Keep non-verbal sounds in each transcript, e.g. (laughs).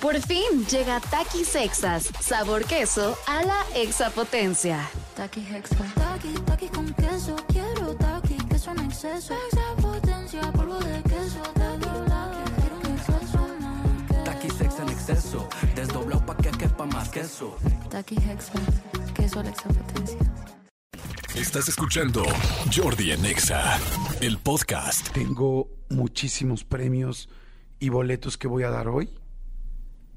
Por fin llega Takis Sexas, sabor queso a la exapotencia. Taki Hexa. Taki, taki con queso. Quiero taki, queso en exceso. Exapotencia, polvo de queso. Taki, taki, quiero un exceso más. Taki sex en exceso, desdoblado pa' que quepa más queso. Taki Hexa. Queso a la exapotencia. Estás escuchando Jordi en Exa, el podcast. Tengo muchísimos premios y boletos que voy a dar hoy.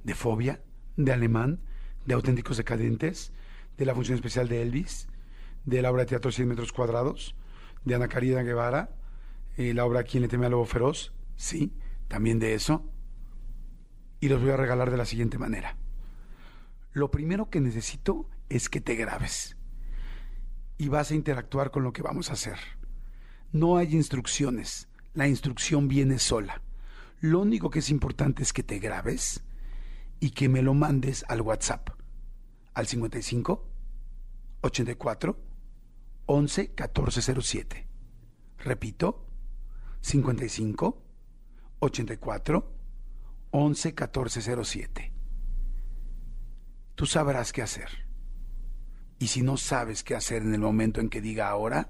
De Fobia, de Alemán, de Auténticos Decadentes, de la función especial de Elvis, de la obra de teatro 100 metros cuadrados, de Ana Karina Guevara, eh, la obra Quien le teme al lobo feroz, sí, también de eso. Y los voy a regalar de la siguiente manera. Lo primero que necesito es que te grabes y vas a interactuar con lo que vamos a hacer. No hay instrucciones, la instrucción viene sola. Lo único que es importante es que te grabes y que me lo mandes al WhatsApp, al 55 84 11 1407. Repito, 55 84 11 1407. Tú sabrás qué hacer. Y si no sabes qué hacer en el momento en que diga ahora,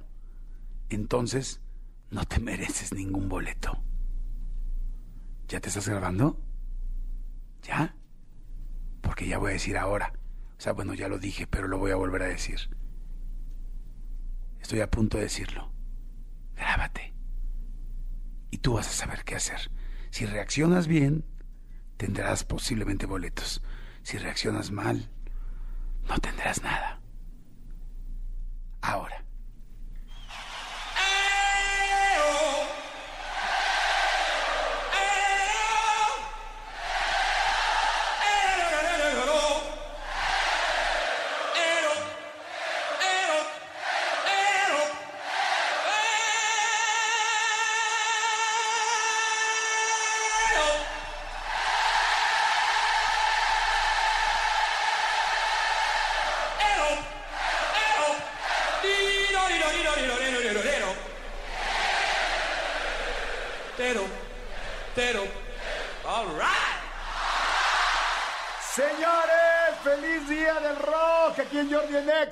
entonces no te (laughs) mereces ningún boleto. ¿Ya te estás grabando? ¿Ya? Porque ya voy a decir ahora. O sea, bueno, ya lo dije, pero lo voy a volver a decir. Estoy a punto de decirlo. Grábate. Y tú vas a saber qué hacer. Si reaccionas bien, tendrás posiblemente boletos. Si reaccionas mal, no tendrás nada. Ahora.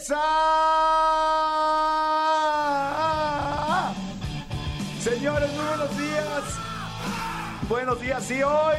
Exa. Señores, muy buenos días. Buenos días y hoy,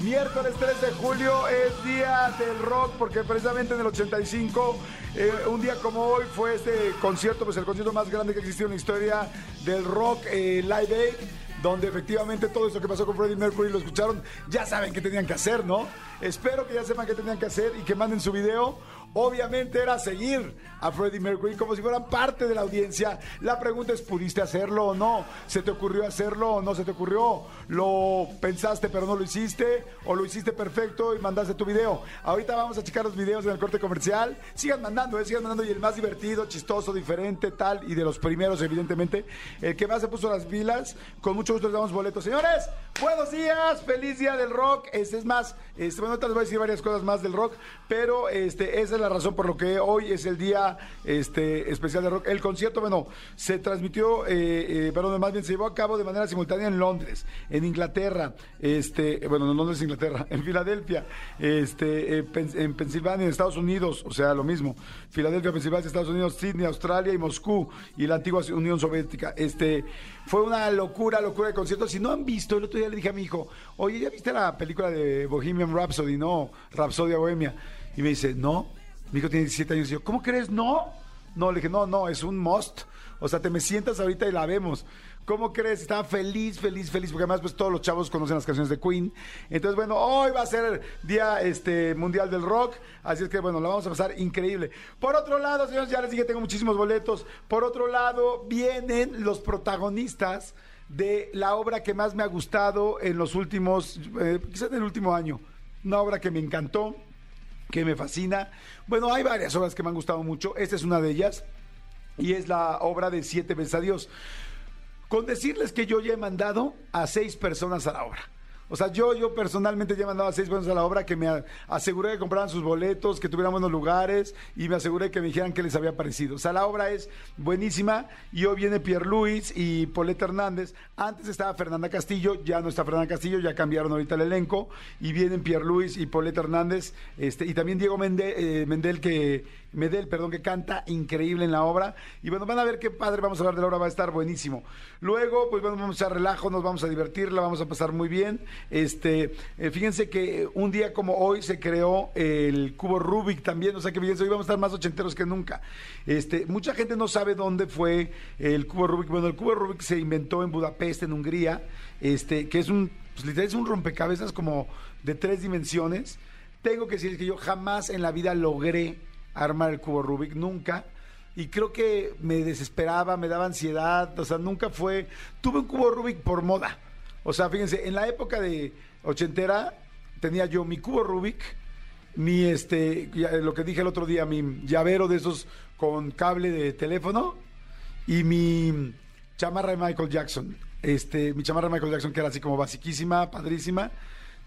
miércoles 3 de julio, es día del rock porque precisamente en el 85, eh, un día como hoy, fue este concierto, pues el concierto más grande que existió en la historia del rock, eh, Live Aid donde efectivamente todo eso que pasó con Freddie Mercury lo escucharon, ya saben qué tenían que hacer, ¿no? Espero que ya sepan qué tenían que hacer y que manden su video. Obviamente era seguir a Freddie Mercury como si fueran parte de la audiencia. La pregunta es, ¿pudiste hacerlo o no? ¿Se te ocurrió hacerlo o no se te ocurrió? ¿Lo pensaste pero no lo hiciste? ¿O lo hiciste perfecto y mandaste tu video? Ahorita vamos a checar los videos en el corte comercial. Sigan mandando, ¿eh? sigan mandando. Y el más divertido, chistoso, diferente, tal. Y de los primeros, evidentemente. El que más se puso las pilas. Con mucho gusto les damos boletos. Señores, buenos días. Feliz día del rock. Este es más, este, bueno, ahorita les voy a decir varias cosas más del rock. Pero este, esa es la razón por lo que hoy es el día este, especial de rock. El concierto, bueno, se transmitió, eh, eh, perdón, más bien se llevó a cabo de manera simultánea en Londres, en Inglaterra, este, bueno, no Londres, Inglaterra, (laughs) en Filadelfia, este, eh, en Pensilvania, en Estados Unidos, o sea, lo mismo. Filadelfia, Pensilvania, Estados Unidos, Sydney, Australia y Moscú y la antigua Unión Soviética. Este, fue una locura, locura de concierto. Si no han visto, el otro día le dije a mi hijo, oye, ¿ya viste la película de Bohemian Rhapsody? No, Rhapsodia Bohemia. Y me dice, no. Mi hijo tiene 17 años y yo, ¿cómo crees? No. No, le dije, no, no, es un must. O sea, te me sientas ahorita y la vemos. ¿Cómo crees? Estaba feliz, feliz, feliz, porque además pues todos los chavos conocen las canciones de Queen. Entonces, bueno, hoy va a ser Día este, Mundial del Rock, así es que bueno, la vamos a pasar increíble. Por otro lado, señores, ya les dije, tengo muchísimos boletos. Por otro lado, vienen los protagonistas de la obra que más me ha gustado en los últimos, eh, quizás en el último año. Una obra que me encantó, que me fascina. Bueno, hay varias obras que me han gustado mucho. Esta es una de ellas. Y es la obra de Siete veces a Dios. Con decirles que yo ya he mandado a seis personas a la obra. O sea, yo, yo personalmente ya mandaba seis buenos a la obra que me aseguré que compraran sus boletos, que tuvieran buenos lugares y me aseguré que me dijeran qué les había parecido. O sea, la obra es buenísima y hoy viene Pierre Luis y Paulette Hernández. Antes estaba Fernanda Castillo, ya no está Fernanda Castillo, ya cambiaron ahorita el elenco y vienen Pierre Luis y Paulette Hernández este, y también Diego eh, Mendel que Medel, perdón, que canta increíble en la obra. Y bueno, van a ver qué padre, vamos a hablar de la obra, va a estar buenísimo. Luego, pues bueno, vamos a relajo, nos vamos a divertir, la vamos a pasar muy bien. Este, eh, fíjense que un día como hoy se creó el cubo Rubik también, o sea que fíjense, hoy vamos a estar más ochenteros que nunca. Este, mucha gente no sabe dónde fue el cubo Rubik. Bueno, el cubo Rubik se inventó en Budapest, en Hungría, este, que es un, pues literal es un rompecabezas como de tres dimensiones. Tengo que decir que yo jamás en la vida logré armar el cubo Rubik, nunca. Y creo que me desesperaba, me daba ansiedad, o sea, nunca fue... Tuve un cubo Rubik por moda. O sea, fíjense, en la época de ochentera tenía yo mi cubo Rubik, mi, este, lo que dije el otro día, mi llavero de esos con cable de teléfono y mi chamarra de Michael Jackson. Este, mi chamarra de Michael Jackson que era así como basiquísima, padrísima.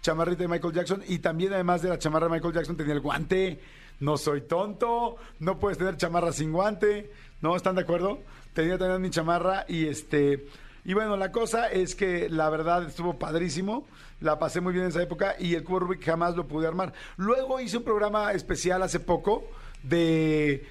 Chamarrita de Michael Jackson y también además de la chamarra de Michael Jackson tenía el guante. No soy tonto, no puedes tener chamarra sin guante. ¿No? ¿Están de acuerdo? Tenía también mi chamarra y este y bueno, la cosa es que la verdad estuvo padrísimo, la pasé muy bien en esa época y el cubo Rubik jamás lo pude armar. Luego hice un programa especial hace poco de,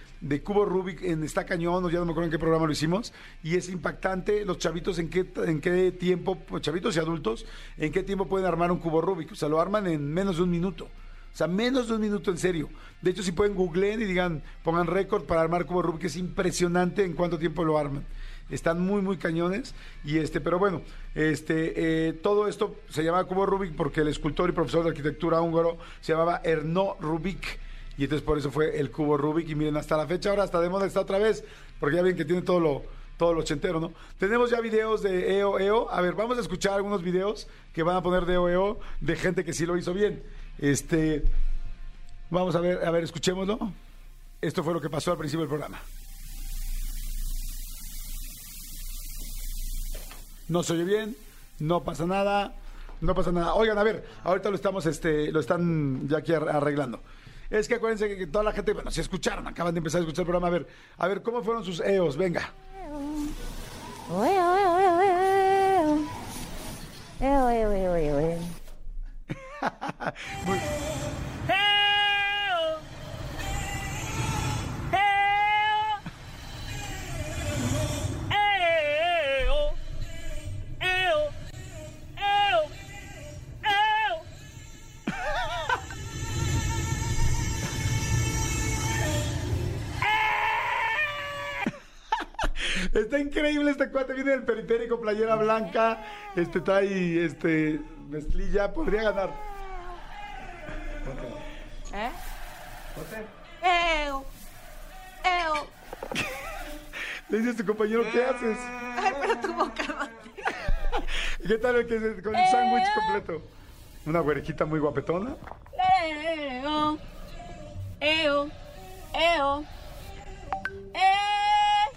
cubo Rubik en Está Cañón, o ya no me acuerdo en qué programa lo hicimos, y es impactante los chavitos en qué, en qué tiempo, pues, chavitos y adultos, en qué tiempo pueden armar un cubo Rubik. O sea, lo arman en menos de un minuto. O sea, menos de un minuto en serio. De hecho, si pueden googleen y digan, pongan récord para armar cubo Rubik, es impresionante en cuánto tiempo lo arman. Están muy, muy cañones. Y este, pero bueno, este, eh, todo esto se llama cubo Rubik porque el escultor y profesor de arquitectura húngaro se llamaba Erno Rubik. Y entonces por eso fue el cubo Rubik. Y miren, hasta la fecha ahora hasta de moda está otra vez. Porque ya ven que tiene todo lo, todo lo ochentero, ¿no? Tenemos ya videos de EO EO. A ver, vamos a escuchar algunos videos que van a poner de EO EO de gente que sí lo hizo bien. Este, vamos a ver, a ver, escuchémoslo. Esto fue lo que pasó al principio del programa. No se oye bien, no pasa nada, no pasa nada. Oigan, a ver, ahorita lo estamos, este, lo están ya aquí ar- arreglando. Es que acuérdense que toda la gente, bueno, si escucharon, acaban de empezar a escuchar el programa, a ver, a ver, ¿cómo fueron sus EOs? Venga. (laughs) (laughs) Está increíble este cuate, viene del periférico, playera blanca, este trae este mezclilla, podría ganar. ¿Eh? Eo. Eo. (laughs) Le dices a tu compañero, ¿qué haces? Ay, pero tu boca. (laughs) ¿Qué tal el que se- con el sándwich completo? Una güerejita muy guapetona. Eo. Eo. Eo. Eh.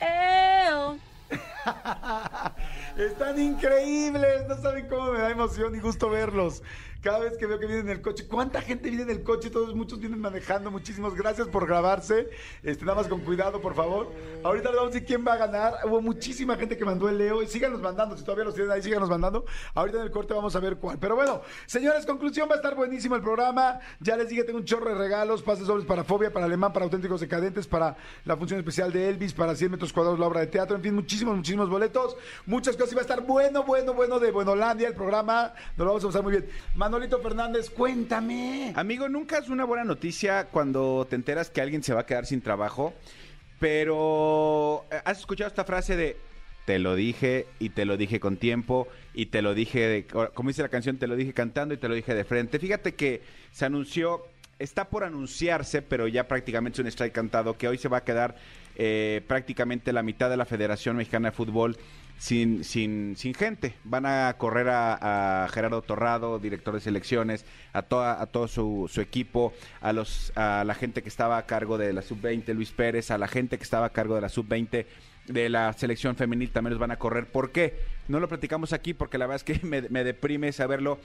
Eo. (laughs) Están increíbles, no saben cómo me da emoción y gusto verlos. Cada vez que veo que vienen en el coche, ¿cuánta gente viene en el coche? Todos, muchos vienen manejando. Muchísimas gracias por grabarse. Este, nada más con cuidado, por favor. Ahorita vamos a decir quién va a ganar. Hubo muchísima gente que mandó el Leo y síganos mandando. Si todavía los tienen ahí, síganos mandando. Ahorita en el corte vamos a ver cuál. Pero bueno, señores, conclusión, va a estar buenísimo el programa. Ya les dije, tengo un chorro de regalos, pases dobles para Fobia, para Alemán, para Auténticos Decadentes, para la función especial de Elvis, para 100 metros cuadrados la obra de teatro. En fin, muchísimos, muchísimos boletos. Muchas cosas. Y va a estar bueno, bueno, bueno de Buenolandia el programa. Nos lo vamos a pasar muy bien. Manolito Fernández, cuéntame. Amigo, nunca es una buena noticia cuando te enteras que alguien se va a quedar sin trabajo, pero eh, ¿has escuchado esta frase de te lo dije y te lo dije con tiempo y te lo dije, de- como dice la canción, te lo dije cantando y te lo dije de frente? Fíjate que se anunció, está por anunciarse, pero ya prácticamente es un strike cantado, que hoy se va a quedar eh, prácticamente la mitad de la Federación Mexicana de Fútbol sin, sin, sin gente. Van a correr a, a Gerardo Torrado, director de selecciones, a, toda, a todo su, su equipo, a, los, a la gente que estaba a cargo de la sub-20, Luis Pérez, a la gente que estaba a cargo de la sub-20. De la selección femenil también los van a correr. ¿Por qué? No lo platicamos aquí porque la verdad es que (laughs) me, me deprime saberlo.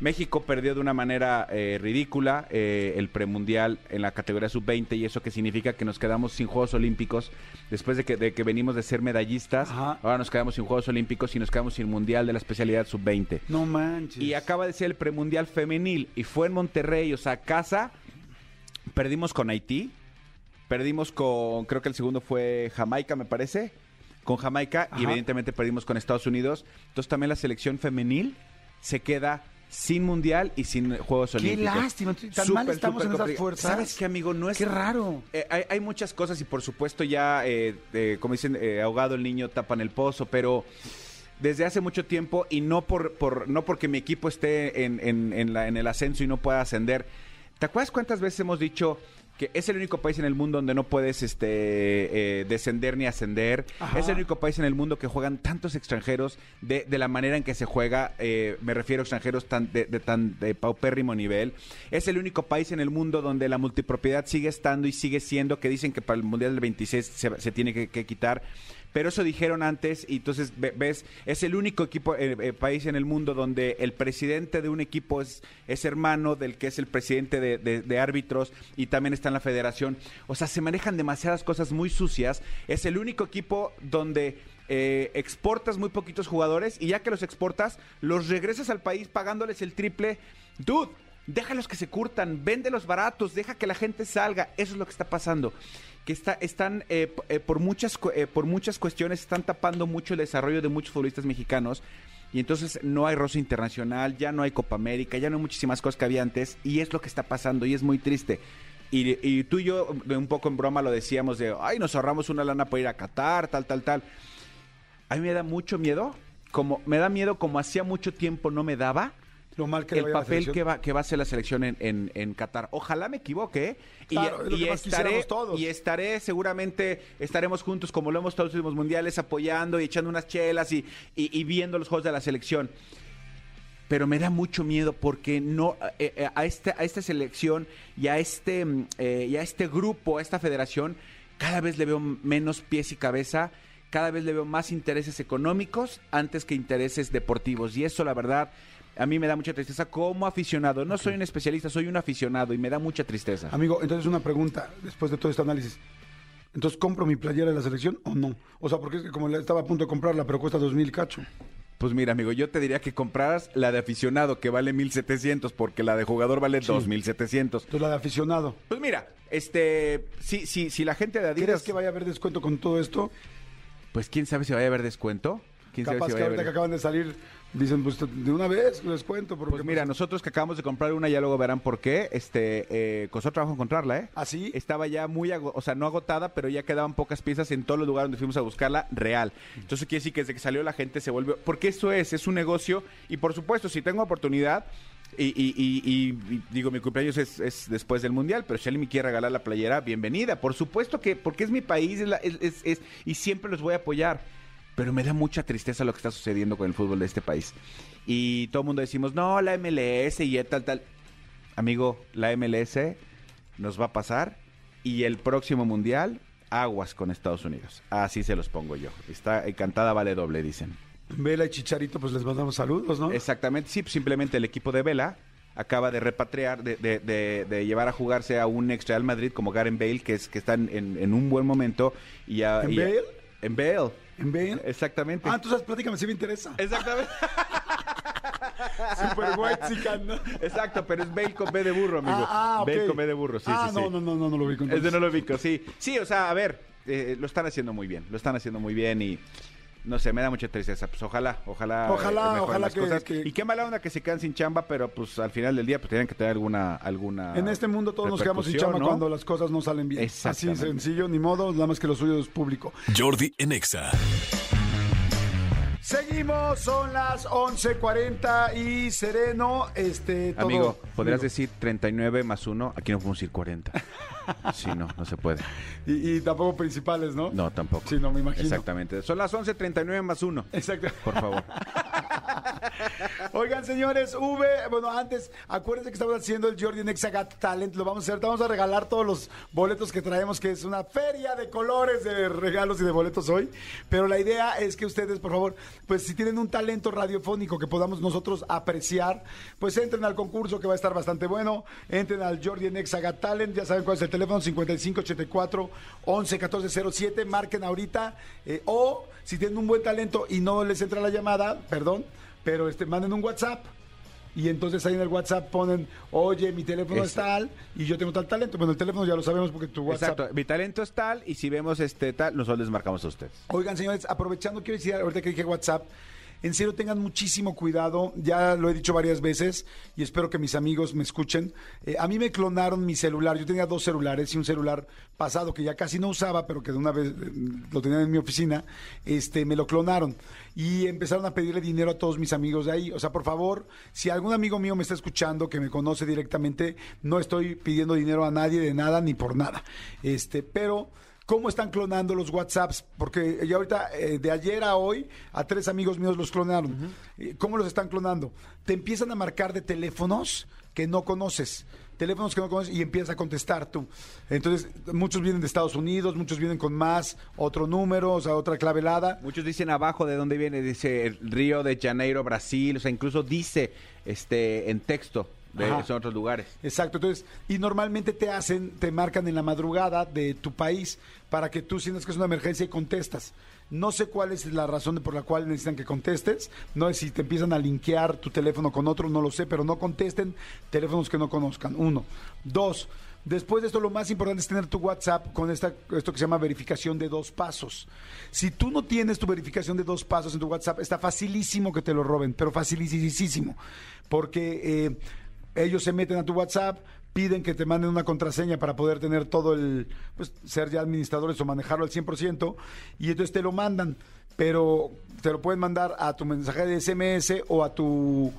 México perdió de una manera eh, ridícula eh, el premundial en la categoría sub-20 y eso que significa que nos quedamos sin Juegos Olímpicos después de que, de que venimos de ser medallistas. Ajá. Ahora nos quedamos sin Juegos Olímpicos y nos quedamos sin Mundial de la especialidad sub-20. No manches. Y acaba de ser el premundial femenil y fue en Monterrey, o sea, casa. Perdimos con Haití, perdimos con, creo que el segundo fue Jamaica, me parece, con Jamaica y evidentemente perdimos con Estados Unidos. Entonces también la selección femenil se queda sin mundial y sin Juegos Qué Olímpicos. lástima, tan mal estamos en esas fuerzas. ¿Sabes qué, amigo? No es Qué raro. eh, hay, hay muchas cosas y por supuesto ya, eh, eh, como dicen, eh, ahogado el niño tapan el pozo, pero desde hace mucho tiempo y no por, por no porque mi equipo esté en, en- en la- en el ascenso y no pueda ascender. ¿Te acuerdas cuántas veces hemos dicho que es el único país en el mundo donde no puedes este, eh, descender ni ascender? Ajá. Es el único país en el mundo que juegan tantos extranjeros de, de la manera en que se juega. eh, me refiero a extranjeros tan, de, de tan de paupérrimo nivel. Es el único país en el mundo donde la multipropiedad sigue estando y sigue siendo, que dicen que para el Mundial del 26 se, se tiene que, que quitar. Pero eso dijeron antes y entonces ve- ves, es el único equipo, eh, eh, país en el mundo donde el presidente de un equipo es, es hermano del que es el presidente de, de- de árbitros y también está en la federación. O sea, se manejan demasiadas cosas muy sucias. Es el único equipo donde eh, exportas muy poquitos jugadores y ya que los exportas, los regresas al país pagándoles el triple. Dude, déjalos que se curtan, véndelos baratos, deja que la gente salga. Eso es lo que está pasando. Que está, están, eh, eh, por, muchas, eh, por muchas cuestiones, están tapando mucho el desarrollo de muchos futbolistas mexicanos. Y entonces no hay roce internacional, ya no hay Copa América, ya no hay muchísimas cosas que había antes. Y es lo que está pasando y es muy triste. Y, y tú y yo, un poco en broma, lo decíamos de, ay, nos ahorramos una lana para ir a Qatar, tal, tal, tal. A mí me da mucho miedo, como me da miedo como hacía mucho tiempo no me daba Lo mal que le el vaya a la papel selección. que va, que va a hacer la selección en, en, en Qatar. Ojalá me equivoque. ¿eh? Y, Claro, es y estaré, todos. y estaré, seguramente, estaremos juntos como lo hemos todos los últimos mundiales, apoyando y echando unas chelas y, y- y viendo los juegos de la selección. Pero me da mucho miedo porque no eh, eh, a, esta, a esta selección y a este, mm, eh, y a este grupo, a esta federación, cada vez le veo menos pies y cabeza, cada vez le veo más intereses económicos antes que intereses deportivos. Y eso, la verdad, a mí me da mucha tristeza como aficionado. No soy un especialista, soy un aficionado y me da mucha tristeza. Amigo, entonces una pregunta, después de todo este análisis. Entonces, ¿compro mi playera de la selección o no? O sea, porque es que como estaba a punto de comprarla, pero cuesta dos mil cacho. Pues mira, amigo, yo te diría que compraras la de aficionado que vale 1700 porque la de jugador vale 2700. Entonces, la de aficionado. Pues mira, este, si, si, si la gente de ¿Crees Adidas, que vaya a haber descuento con todo esto? pues quién sabe si vaya a haber descuento. ¿Quién sabe Capaz que ahorita que acaban de salir, dicen, pues de una vez descuento. Porque Pues mira, nosotros que acabamos de comprar una, ya luego verán por qué. Este, eh, costó trabajo encontrarla, ¿eh? ¿Ah, sí? Estaba ya muy, o sea, no agotada, pero ya quedaban pocas piezas en todos los lugares donde fuimos a buscarla real. Entonces quiere decir que desde que salió la gente se volvió, porque eso es, es un negocio y por supuesto, si tengo oportunidad y, y- y- y- y digo, mi cumpleaños es, es después del mundial, pero si alguien me quiere regalar la playera, bienvenida. Por supuesto que, porque es mi país es la- es- es- es- y siempre los voy a apoyar. Pero me da mucha tristeza lo que está sucediendo con el fútbol de este país. Y todo el mundo decimos, no, la MLS y tal, tal. Amigo, la MLS nos va a pasar y el próximo mundial, aguas con Estados Unidos. Así se los pongo yo. Está encantada, vale doble, dicen. Vela y Chicharito, pues les mandamos saludos, ¿no? Exactamente, sí, simplemente el equipo de Vela acaba de repatriar, de, de- de- de llevar a jugarse a un ex Real Madrid como Garen Bale, que es que está en, en- en un buen momento. Y a- ¿En y a- Bale? En Bale. ¿En Bale? Exactamente. Ah, entonces platícame, sí me interesa. Exactamente. (laughs) Super white chican, ¿no? Exacto, pero es Bale con B de burro, amigo. Ah, ah, ok. Bale con B de burro, sí, ah, sí, no, sí. no, no, no, no lo vi con Ese no lo ubico, sí. Sí, o sea, a ver, eh, lo están haciendo muy bien, lo están haciendo muy bien y no sé, me da mucha tristeza. Pues ojalá, ojalá. Ojalá, mejoren ojalá las que- cosas. que- Y qué mala onda que se quedan sin chamba, pero pues al final del día pues tienen que tener alguna alguna En este mundo todos nos quedamos sin chamba ¿no? cuando las cosas no salen bien. Así sencillo, ni modo, nada más que lo suyo es público. Jordi en Exa. Seguimos, son las 11.40 y sereno, este, todo... Amigo, podrías Amigo. decir 39 más 1, aquí no podemos decir 40. (laughs) Sí, no, no se puede. Y, y tampoco principales, ¿no? No, tampoco. Sí, no, me imagino. Exactamente. Son las 11.39 más 1. Exacto. Por favor. (laughs) Oigan, señores, V, bueno, antes, acuérdense que estamos haciendo el Jordi Nexa Got Talent, lo vamos a hacer, vamos a regalar todos los boletos que traemos, que es una feria de colores, de regalos y de boletos hoy, pero la idea es que ustedes, por favor, pues si tienen un talento radiofónico que podamos nosotros apreciar, pues entren al concurso que va a estar bastante bueno, entren al Jordi Nexa Got Talent, ya saben cuál es el teléfono, 5584 11 14 07, marquen ahorita, eh, o si tienen un buen talento y no les entra la llamada, perdón, pero este, manden un WhatsApp. Y entonces ahí en el WhatsApp ponen, oye, mi teléfono es Eso. tal y yo tengo tal talento. Bueno, el teléfono ya lo sabemos porque tu WhatsApp. Exacto, mi talento es tal y si vemos este tal, nosotros les marcamos a ustedes. Oigan, señores, aprovechando, quiero decir, ahorita que dije WhatsApp, en serio tengan muchísimo cuidado, ya lo he dicho varias veces y espero que mis amigos me escuchen. Eh, a mí me clonaron mi celular, yo tenía dos celulares y un celular pasado que ya casi no usaba, pero que de una vez eh, lo tenía en mi oficina, este, me lo clonaron y empezaron a pedirle dinero a todos mis amigos de ahí. O sea, por favor, si algún amigo mío me está escuchando, que me conoce directamente, no estoy pidiendo dinero a nadie de nada ni por nada. Este, pero cómo están clonando los WhatsApps, porque ya ahorita, eh, de ayer a hoy, a tres amigos míos los clonaron. Eh, ¿Cómo los están clonando? Te empiezan a marcar de teléfonos que no conoces. Teléfonos que no conoces y empiezas a contestar tú. Entonces, muchos vienen de Estados Unidos, muchos vienen con más, otro número, o sea, otra clavelada. Muchos dicen abajo de dónde viene, dice el Río de Janeiro, Brasil, o sea, incluso dice este en texto de Ajá. esos otros lugares. Exacto, entonces, y normalmente te hacen, te marcan en la madrugada de tu país para que tú sientas que es una emergencia y contestas. No sé cuál es la razón por la cual necesitan que contestes. No sé si te empiezan a linkear tu teléfono con otro, no lo sé, pero no contesten teléfonos que no conozcan. Uno. Dos. Después de esto, lo más importante es tener tu WhatsApp con esta, esto que se llama verificación de dos pasos. Si tú no tienes tu verificación de dos pasos en tu WhatsApp, está facilísimo que te lo roben, pero facilísimo. Porque eh, ellos se meten a tu WhatsApp, piden que te manden una contraseña para poder tener todo el, pues ser ya administradores o manejarlo al 100%, y entonces te lo mandan, pero te lo pueden mandar a tu mensaje de SMS o a tu...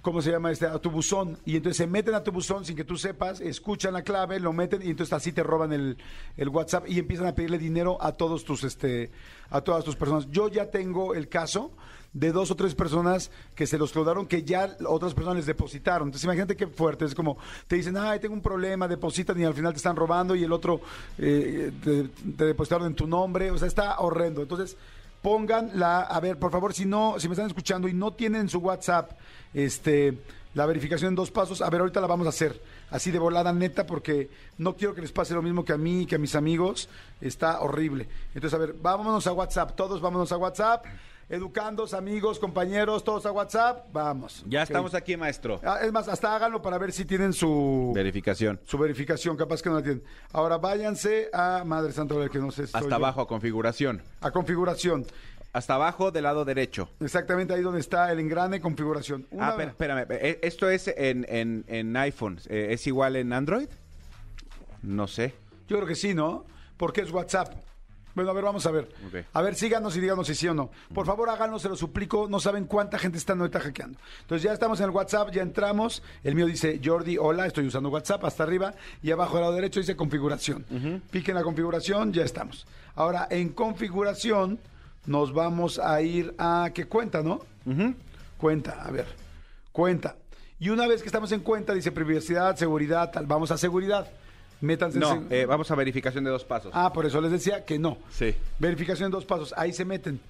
¿Cómo se llama este? A tu buzón. Y entonces se meten a tu buzón sin que tú sepas, escuchan la clave, lo meten y entonces así te roban el, el WhatsApp y empiezan a pedirle dinero a todos tus, este, a todas tus personas. Yo ya tengo el caso de dos o tres personas que se los clonaron que ya otras personas les depositaron. Entonces imagínate qué fuerte. Es como te dicen, ay, tengo un problema, depositan y al final te están robando y el otro eh, te, te depositaron en tu nombre. O sea, está horrendo. Entonces pongan la, a ver, por favor, si no, si me están escuchando y no tienen su WhatsApp, este, la verificación en dos pasos, a ver, ahorita la vamos a hacer, así de volada neta, porque no quiero que les pase lo mismo que a mí que a mis amigos, está horrible. Entonces, a ver, vámonos a WhatsApp, todos vámonos a WhatsApp, educandos, amigos, compañeros, todos a WhatsApp, vamos. Ya estamos aquí, maestro. Ah, Es más, hasta háganlo para ver si tienen su, Verificación. su verificación, capaz que no la tienen. Ahora váyanse a, Madre Santa, que no sé. si Hasta yo. abajo a configuración. A configuración. Hasta abajo del lado derecho. Exactamente ahí donde está el engrane configuración. Una- Ah, espera- espérame. eh, Esto es en, en, en iPhone. Eh, ¿Es igual en Android? No sé. Yo creo que sí, ¿no? Porque es WhatsApp. Bueno, a ver, vamos a ver. A ver, síganos y díganos si sí o no. Por favor, háganos, se lo suplico. No saben cuánta gente está ahorita hackeando. Entonces, ya estamos en el WhatsApp, ya entramos. El mío dice Jordi, hola, estoy usando WhatsApp hasta arriba. Y abajo al lado derecho dice configuración. Piquen la configuración, ya estamos. Ahora, en configuración, nos vamos a ir a. ¿Qué cuenta, no? Cuenta, a ver. Cuenta. Y una vez que estamos en cuenta, dice privacidad, seguridad, tal. Vamos a seguridad. Métanse en No, seg- eh, vamos a verificación de dos pasos. Ah, por eso les decía que no. Sí. Verificación en dos pasos. Ahí se meten.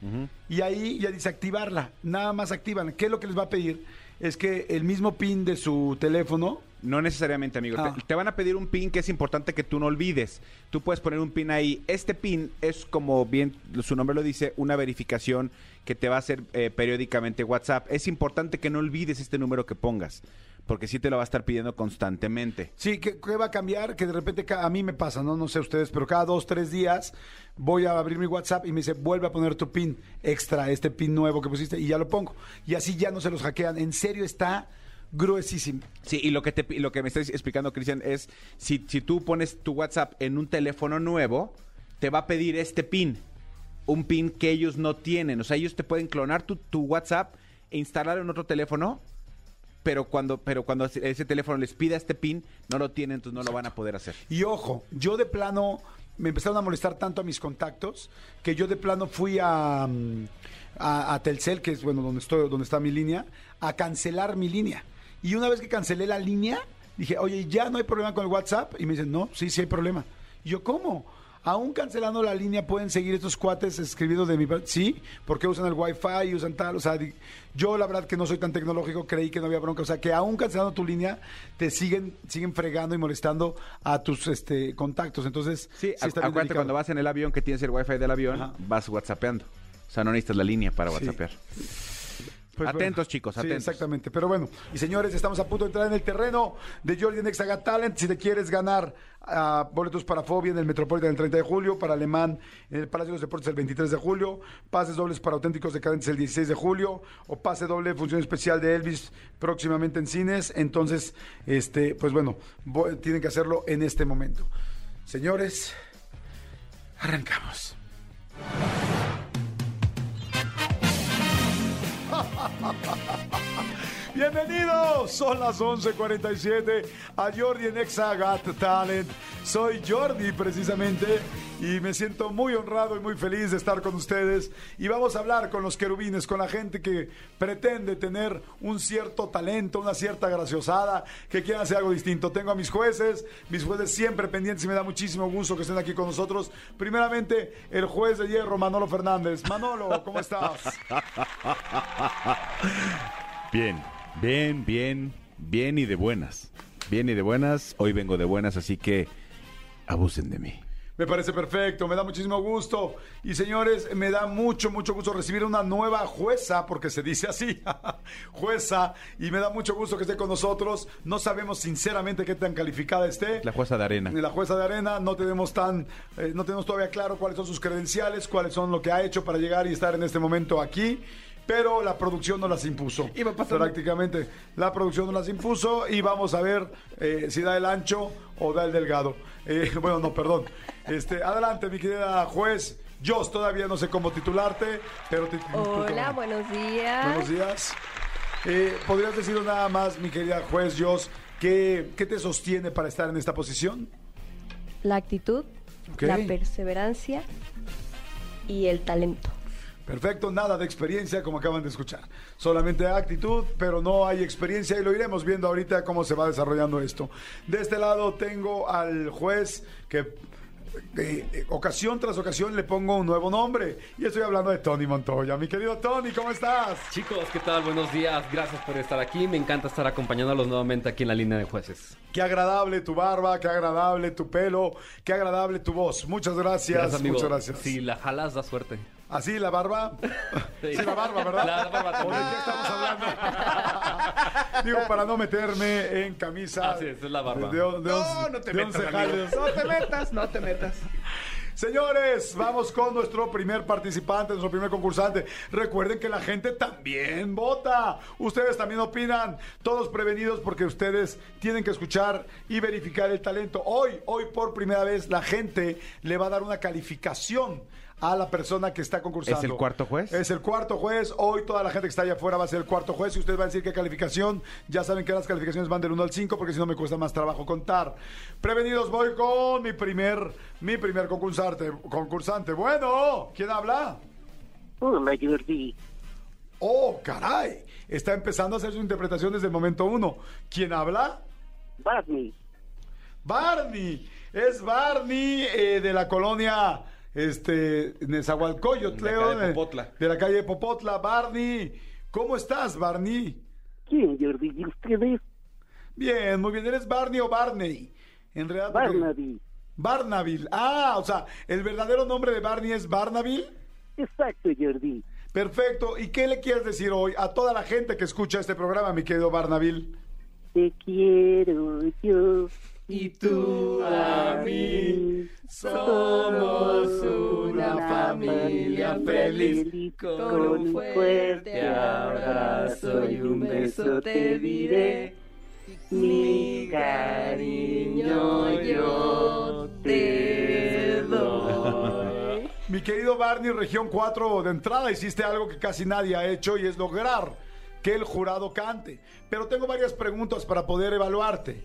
Y ahí ya dice activarla. Nada más activan. ¿Qué es lo que les va a pedir? Es que el mismo pin de su teléfono. No necesariamente, amigo. Ah. Te, te van a pedir un pin que es importante que tú no olvides. Tú puedes poner un pin ahí. Este pin es, como bien su nombre lo dice, una verificación que te va a hacer eh, periódicamente WhatsApp. Es importante que no olvides este número que pongas, porque sí te lo va a estar pidiendo constantemente. Sí, ¿qué, qué va a cambiar? Que de repente a mí me pasa, ¿no? No sé ustedes, pero cada dos, tres días voy a abrir mi WhatsApp y me dice, vuelve a poner tu pin extra, este pin nuevo que pusiste, y ya lo pongo. Y así ya no se los hackean. En serio, está gruesísimo. Sí, y lo que, te, lo que me estás explicando, Cristian, es si, si tú pones tu WhatsApp en un teléfono nuevo, te va a pedir este pin, un pin que ellos no tienen. O sea, ellos te pueden clonar tu, tu WhatsApp e instalarlo en otro teléfono, pero cuando, pero cuando ese teléfono les pida este pin, no lo tienen, entonces no lo van a poder hacer. Y ojo, yo de plano me empezaron a molestar tanto a mis contactos que yo de plano fui a, mm, a, a Telcel, que es bueno donde estoy, donde está mi línea, a cancelar mi línea. Y una vez que cancelé la línea, dije, oye, ya no hay problema con el WhatsApp. Y me dicen, no, sí, sí hay problema. Y yo, ¿cómo? Aún cancelando la línea pueden seguir estos cuates escribiendo de mi parte. Sí, porque usan el Wi-Fi y usan tal. O sea, yo la verdad que no soy tan tecnológico, creí que no había bronca. O sea, que aún cancelando tu línea, te siguen, siguen fregando y molestando a tus este, contactos. Entonces, Sí, está acuérdate delicado. cuando vas en el avión que tienes el wifi del avión, Ajá. vas whatsappeando. O sea, no necesitas la línea para Sí. whatsappear. Pues Atentos, chicos, Sí, atentos. exactamente. Pero bueno, y señores, estamos a punto de entrar en el terreno de Jordi Nexa Got Talent. Si te quieres ganar ah, boletos para Fobia en el Metropolitan el 30 de julio, para Alemán en el Palacio de los Deportes el 23 de julio, pases dobles para Auténticos Decadentes el 16 de julio, o pase doble función especial de Elvis próximamente en cines. Entonces, este, pues bueno, tienen que hacerlo en este momento. Señores, arrancamos. 分かった。Bienvenidos, son las 11:47 a Jordi en Exa Got Talent. Soy Jordi precisamente y me siento muy honrado y muy feliz de estar con ustedes. Y vamos a hablar con los querubines, con la gente que pretende tener un cierto talento, una cierta graciosada, que quiera hacer algo distinto. Tengo a mis jueces, mis jueces siempre pendientes y me da muchísimo gusto que estén aquí con nosotros. Primeramente, el juez de hierro, Manolo Fernández. Manolo, ¿cómo estás? (laughs) Bien, bien, bien, bien y de buenas. Bien y de buenas. Hoy vengo de buenas, así que abusen de mí. Me parece perfecto, me da muchísimo gusto. Y señores, me da mucho, mucho gusto recibir una nueva jueza, porque se dice así, (laughs) jueza, y me da mucho gusto que esté con nosotros. No sabemos sinceramente qué tan calificada esté. La jueza de arena. La jueza de arena, no tenemos tan, eh, no tenemos todavía claro cuáles son sus credenciales, cuáles son lo que ha hecho para llegar y estar en este momento aquí. Pero la producción no las impuso. Iba pasando. Prácticamente la producción no las impuso y vamos a ver eh, si da el ancho o da el delgado. Eh, (laughs) bueno, no, perdón. Este, adelante, mi querida juez. Yo todavía no sé cómo titularte, pero te Hola, buenos días. Buenos días. Eh, ¿Podrías decir nada más, mi querida juez Jos, qué, qué te sostiene para estar en esta posición? La actitud, la perseverancia y el talento. Perfecto, nada de experiencia como acaban de escuchar. Solamente actitud, pero no hay experiencia y lo iremos viendo ahorita cómo se va desarrollando esto. De este lado tengo al juez que eh, eh, ocasión tras ocasión le pongo un nuevo nombre y estoy hablando de Tony Montoya. Mi querido Tony, ¿cómo estás? Chicos, ¿qué tal? Buenos días. Gracias por estar aquí. Me encanta estar acompañándolos nuevamente aquí en la línea de jueces. Qué agradable tu barba, qué agradable tu pelo, qué agradable tu voz. Muchas gracias, amigo. muchas gracias. Si la jalas, da suerte. ¿Así la barba? (laughs) Sí, la barba, ¿verdad? La barba ¿O de qué estamos hablando? (laughs) Digo, para no meterme en camisa. Así es, es la barba. De, de once- de once jales. No te metas, no te metas. Señores, vamos con nuestro primer participante, nuestro primer concursante. Recuerden que la gente también vota. Ustedes también opinan. Todos prevenidos porque ustedes tienen que escuchar y verificar el talento. Hoy, hoy por primera vez, la gente le va a dar una calificación a la persona que está concursando. ¿Es el cuarto juez? Es el cuarto juez. Hoy toda la gente que está allá afuera va a ser el cuarto juez y usted va a decir qué calificación. Ya saben que las calificaciones van del 1 al 5 porque si no me cuesta más trabajo contar. Prevenidos, voy con mi primer, mi primer concursante. concursante. Bueno, ¿quién habla? Hola, Jordi. Oh, caray. Está empezando a hacer su interpretación desde el momento uno. ¿Quién habla? Barney. Barney. Es Barney eh, de la colonia este, Nezahualcóyotl, De de Leo, Popotla. De la calle Popotla. Barney, ¿cómo estás, Barney? ¿Quién, Jordi? ¿Y ustedes? Bien, muy bien. ¿Eres Barney o Barney? En realidad. Barnaby. Barnabil. Ah, o sea, el verdadero nombre de Barney es Barnabil. Exacto, Jordi. Perfecto. ¿Y qué le quieres decir hoy a toda la gente que escucha este programa, mi querido Barnabil? Te quiero yo. Y tú a mí. Somos una familia feliz. Con un fuerte abrazo y un beso te diré. Mi cariño yo te doy. Mi querido Barney, región 4 de entrada, hiciste algo que casi nadie ha hecho y es lograr que el jurado cante. Pero tengo varias preguntas para poder evaluarte.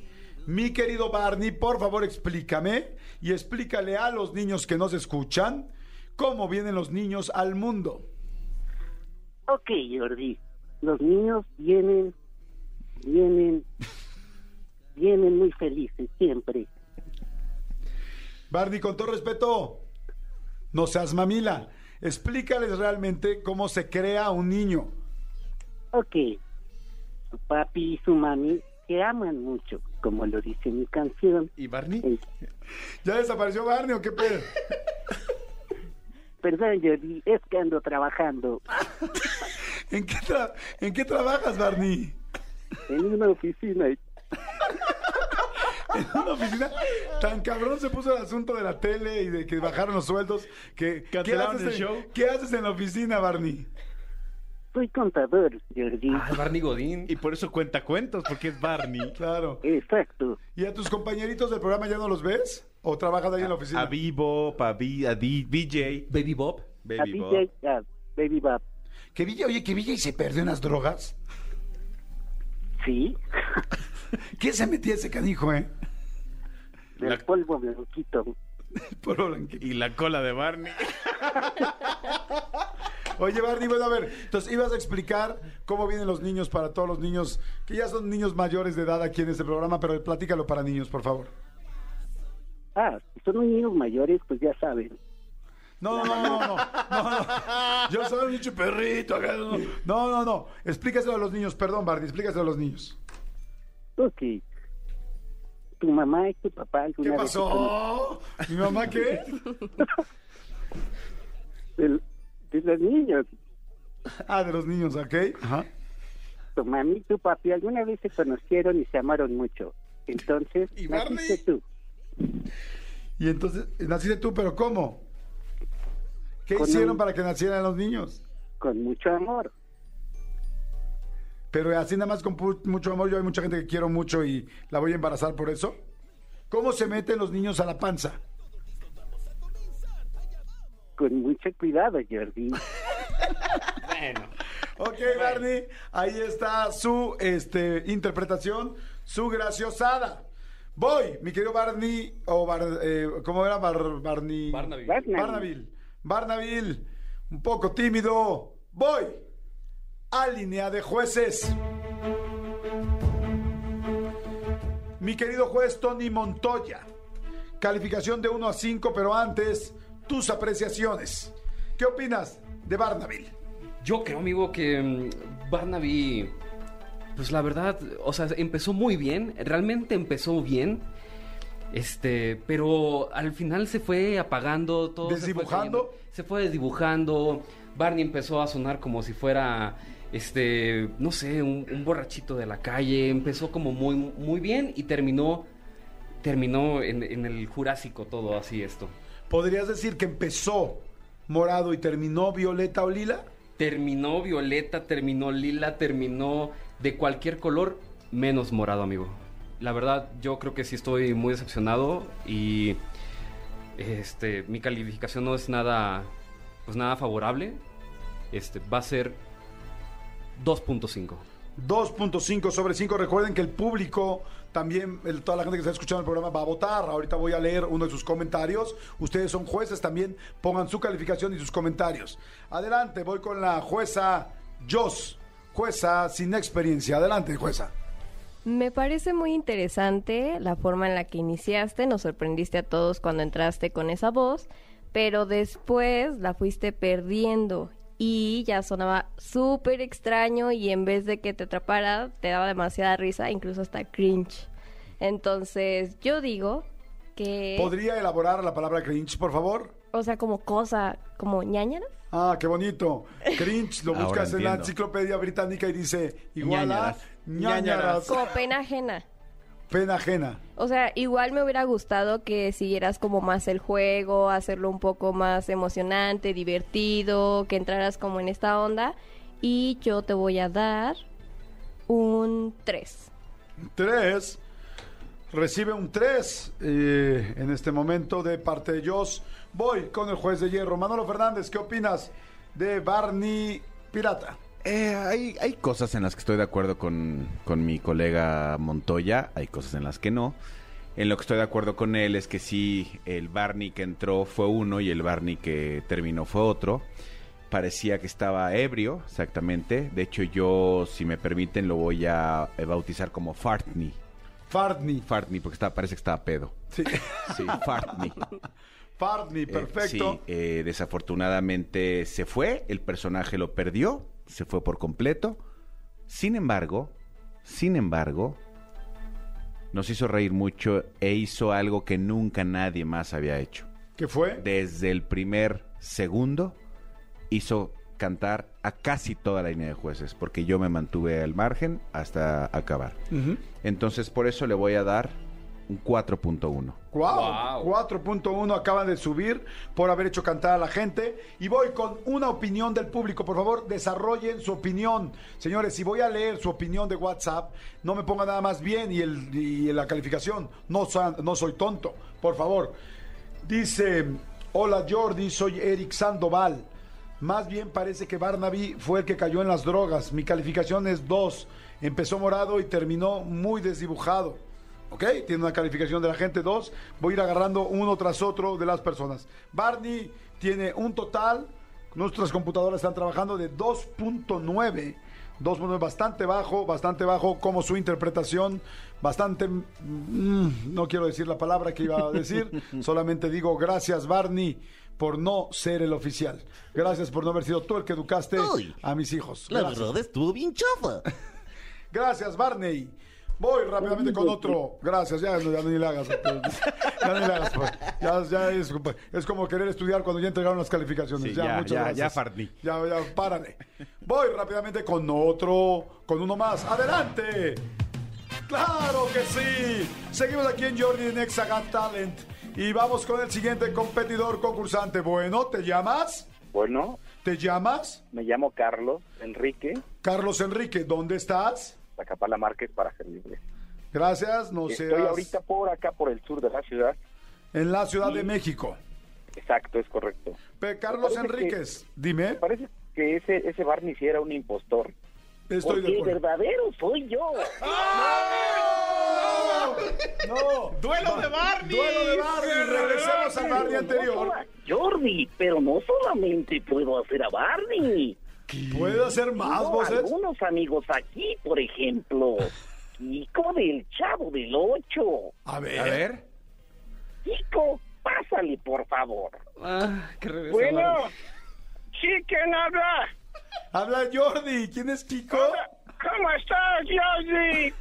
Mi querido Barney, por favor explícame y explícale a los niños que nos escuchan cómo vienen los niños al mundo. Ok, Jordi. Los niños vienen, vienen, vienen muy felices siempre. Barney, con todo respeto, no seas mamila. Explícales realmente cómo se crea un niño. Ok. Su papi y su mami se aman mucho, como lo dice mi canción. ¿Y Barney? Eh, ¿Ya desapareció Barney o qué pedo? Perdón, Jordi, es que ando trabajando (laughs) ¿En qué, tra- ¿En qué trabajas, Barney? en una oficina. (laughs) ¿En una oficina? Tan cabrón se puso el asunto de la tele y de que bajaron los sueldos que... ¿qué haces el en- show. ¿Qué haces en la oficina, Barney? Soy contador, Jordi. Ah, Barney Godín. Y por eso cuenta cuentos, porque es Barney. (laughs) Claro. Exacto. ¿Y a tus compañeritos del programa ya no los ves? ¿O trabajas ahí en la oficina? A Vivo, pa Vi- a D- VJ, Baby Bob. A Baby Bob. DJ, a Baby Bob. ¿Que Villa, oye, que Villa y se perdió en las drogas? Sí. (laughs) ¿Qué se metía ese canijo, eh? Del La- polvo blanquito. (laughs) Puro blanquito. Y la cola de Barney. Oye, Barney, bueno, a ver, entonces ibas a explicar cómo vienen los niños para todos los niños que ya son niños mayores de edad aquí en este programa, pero platícalo para niños, por favor. Ah, si son niños mayores, pues ya saben. No, no, no, no, no, no. Yo soy un perrito. No, no, no. Explícaselo a los niños, perdón, Barney, explícaselo a los niños. Ok. Tu mamá y tu papá ¿Qué alguna pasó? ¿Mi mamá qué? (laughs) De los niños. Ah, de los niños, ¿ok? Ajá. Tu mami y tu papi alguna vez se conocieron y se amaron mucho. Entonces, (laughs) ¿Y naciste Barney? tú. Y entonces, naciste tú, pero ¿cómo? ¿Qué Con hicieron un- para que nacieran los niños? Con mucho amor. Pero así nada más con mucho amor, yo hay mucha gente que quiero mucho y la voy a embarazar por eso. ¿Cómo se meten los niños a la panza? Con mucho cuidado, Jordi. (laughs) Bueno. Ok, Barney, ahí está su este, interpretación, su graciosada. Voy, mi querido Barney, o Bar- eh, ¿cómo era? Bar- Barney. Barnaby. Barnaby. Barnabil. Barnabil, un poco tímido. Voy a línea de jueces. Mi querido juez Tony Montoya. Calificación de 1 a 5, pero antes, tus apreciaciones. ¿Qué opinas de Barnabil? Yo creo, amigo, que mm, Barnaby, pues la verdad, o sea, empezó muy bien, realmente empezó bien, este, pero al final se fue apagando todo. se fue ¿Desdibujando? Se fue desdibujando. Barney empezó a sonar como si fuera, este, no sé, un, un borrachito de la calle. Empezó como muy, muy bien y terminó, terminó en, en el Jurásico todo así esto. ¿Podrías decir que empezó morado y terminó violeta o lila? Terminó violeta, terminó lila, terminó de cualquier color, menos morado, amigo. La verdad, yo creo que sí estoy muy decepcionado y este mi calificación no es nada pues nada favorable. Este va a ser 2.5. 2.5 sobre 5. Recuerden que el público, también toda la gente que está escuchando el programa va a votar. Ahorita voy a leer uno de sus comentarios. Ustedes son jueces también. Pongan su calificación y sus comentarios. Adelante, voy con la jueza Jos. Jueza sin experiencia. Adelante, jueza. Me parece muy interesante la forma en la que iniciaste, nos sorprendiste a todos cuando entraste con esa voz, pero después la fuiste perdiendo y ya sonaba súper extraño y en vez de que te atrapara, te daba demasiada risa, incluso hasta cringe. Entonces yo digo que... ¿Podría elaborar la palabra cringe, por favor? O sea, como cosa, como ñañara. Ah, qué bonito. Cringe, lo (laughs) buscas en la enciclopedia británica y dice igual a Ñañaras. ñañaras. Como pena ajena. O sea, igual me hubiera gustado que siguieras como más el juego, hacerlo un poco más emocionante, divertido, que entraras como en esta onda. Y yo te voy a dar un 3. Tres. Recibe un 3 en este momento de parte de Jos. Voy con el juez de hierro. Manolo Fernández, ¿qué opinas de Barney Pirata? Eh, hay, hay cosas en las que estoy de acuerdo con, con mi colega Montoya, hay cosas en las que no. En lo que estoy de acuerdo con él es que sí, el Barney que entró fue uno y el Barney que terminó fue otro. Parecía que estaba ebrio, exactamente. De hecho, yo, si me permiten, lo voy a eh, bautizar como Fartney. Fartney. Fartney, porque parece que estaba pedo. Sí. Sí, Fartney. Fartney, Eh, perfecto. sí, eh, desafortunadamente se fue, el personaje lo perdió, se fue por completo. Sin embargo, sin embargo, nos hizo reír mucho e hizo algo que nunca nadie más había hecho. ¿Qué fue? Desde el primer segundo hizo cantar a casi toda la línea de jueces, porque yo me mantuve al margen hasta acabar. Entonces, por eso le voy a dar un 4.1. Wow, 4.1 acaban de subir por haber hecho cantar a la gente. Y voy con una opinión del público. Por favor, desarrollen su opinión. Señores, si voy a leer su opinión de WhatsApp, no me ponga nada más bien y, el, y la calificación. No, soy- no soy tonto, por favor. Dice, hola Jordi, soy Eric Sandoval. Más bien parece que Barnaby fue el que cayó en las drogas. Mi calificación es 2. Empezó morado y terminó muy desdibujado. ¿Ok? Tiene una calificación de la gente 2. Voy a ir agarrando uno tras otro de las personas. Barney tiene un total. Nuestras computadoras están trabajando de 2.9. 2.9 bastante bajo, bastante bajo como su interpretación, bastante, mm, no quiero decir la palabra que iba a decir, (laughs) solamente digo gracias Barney por no ser el oficial. Gracias por no haber sido tú el que educaste Uy, a mis hijos. La verdad estuvo bien chafa. (laughs) Gracias, Barney. Voy rápidamente con otro. Gracias, ya, no- ya ni le hagas. (laughs) Ya ni le hagas. pues. Ya, ya es, es como querer estudiar cuando ya entregaron las calificaciones. Sí, ya, ya, muchas ya, gracias. ya, Farni. Ya, ya, párale. Voy rápidamente con otro, con uno más. ¡Adelante! ¡Claro que sí! Seguimos aquí en Jordi en Got Talent. Y vamos con el siguiente competidor concursante. Bueno, ¿te llamas? Bueno, ¿Te llamas? me llamo Carlos Enrique, Carlos Enrique, ¿dónde estás? Zacapala Márquez para servirles. Gracias, no Estoy seas... ahorita por acá, por el sur de la ciudad. En la Ciudad de México. Exacto, es correcto. Pe- Carlos Me que- Enríquez, dime. Parece que ese, ese Barney sí era un impostor. Estoy Porque de el acuerdo. verdadero soy yo. No. ¡Duelo de Barney! Duelo de Barney. Regresemos al Barney anterior. Jordi, pero no solamente puedo hacer a Barney. ¿Puedo hacer más Tengo voces? algunos amigos aquí, por ejemplo. Kiko del Chavo del Ocho. A A ver. ver. Kiko, pásale, por favor. Ah, regrese Bueno, sí, ¿quién habla? Habla Jordi. ¿Quién es Kiko? ¿Cómo estás, Jordi?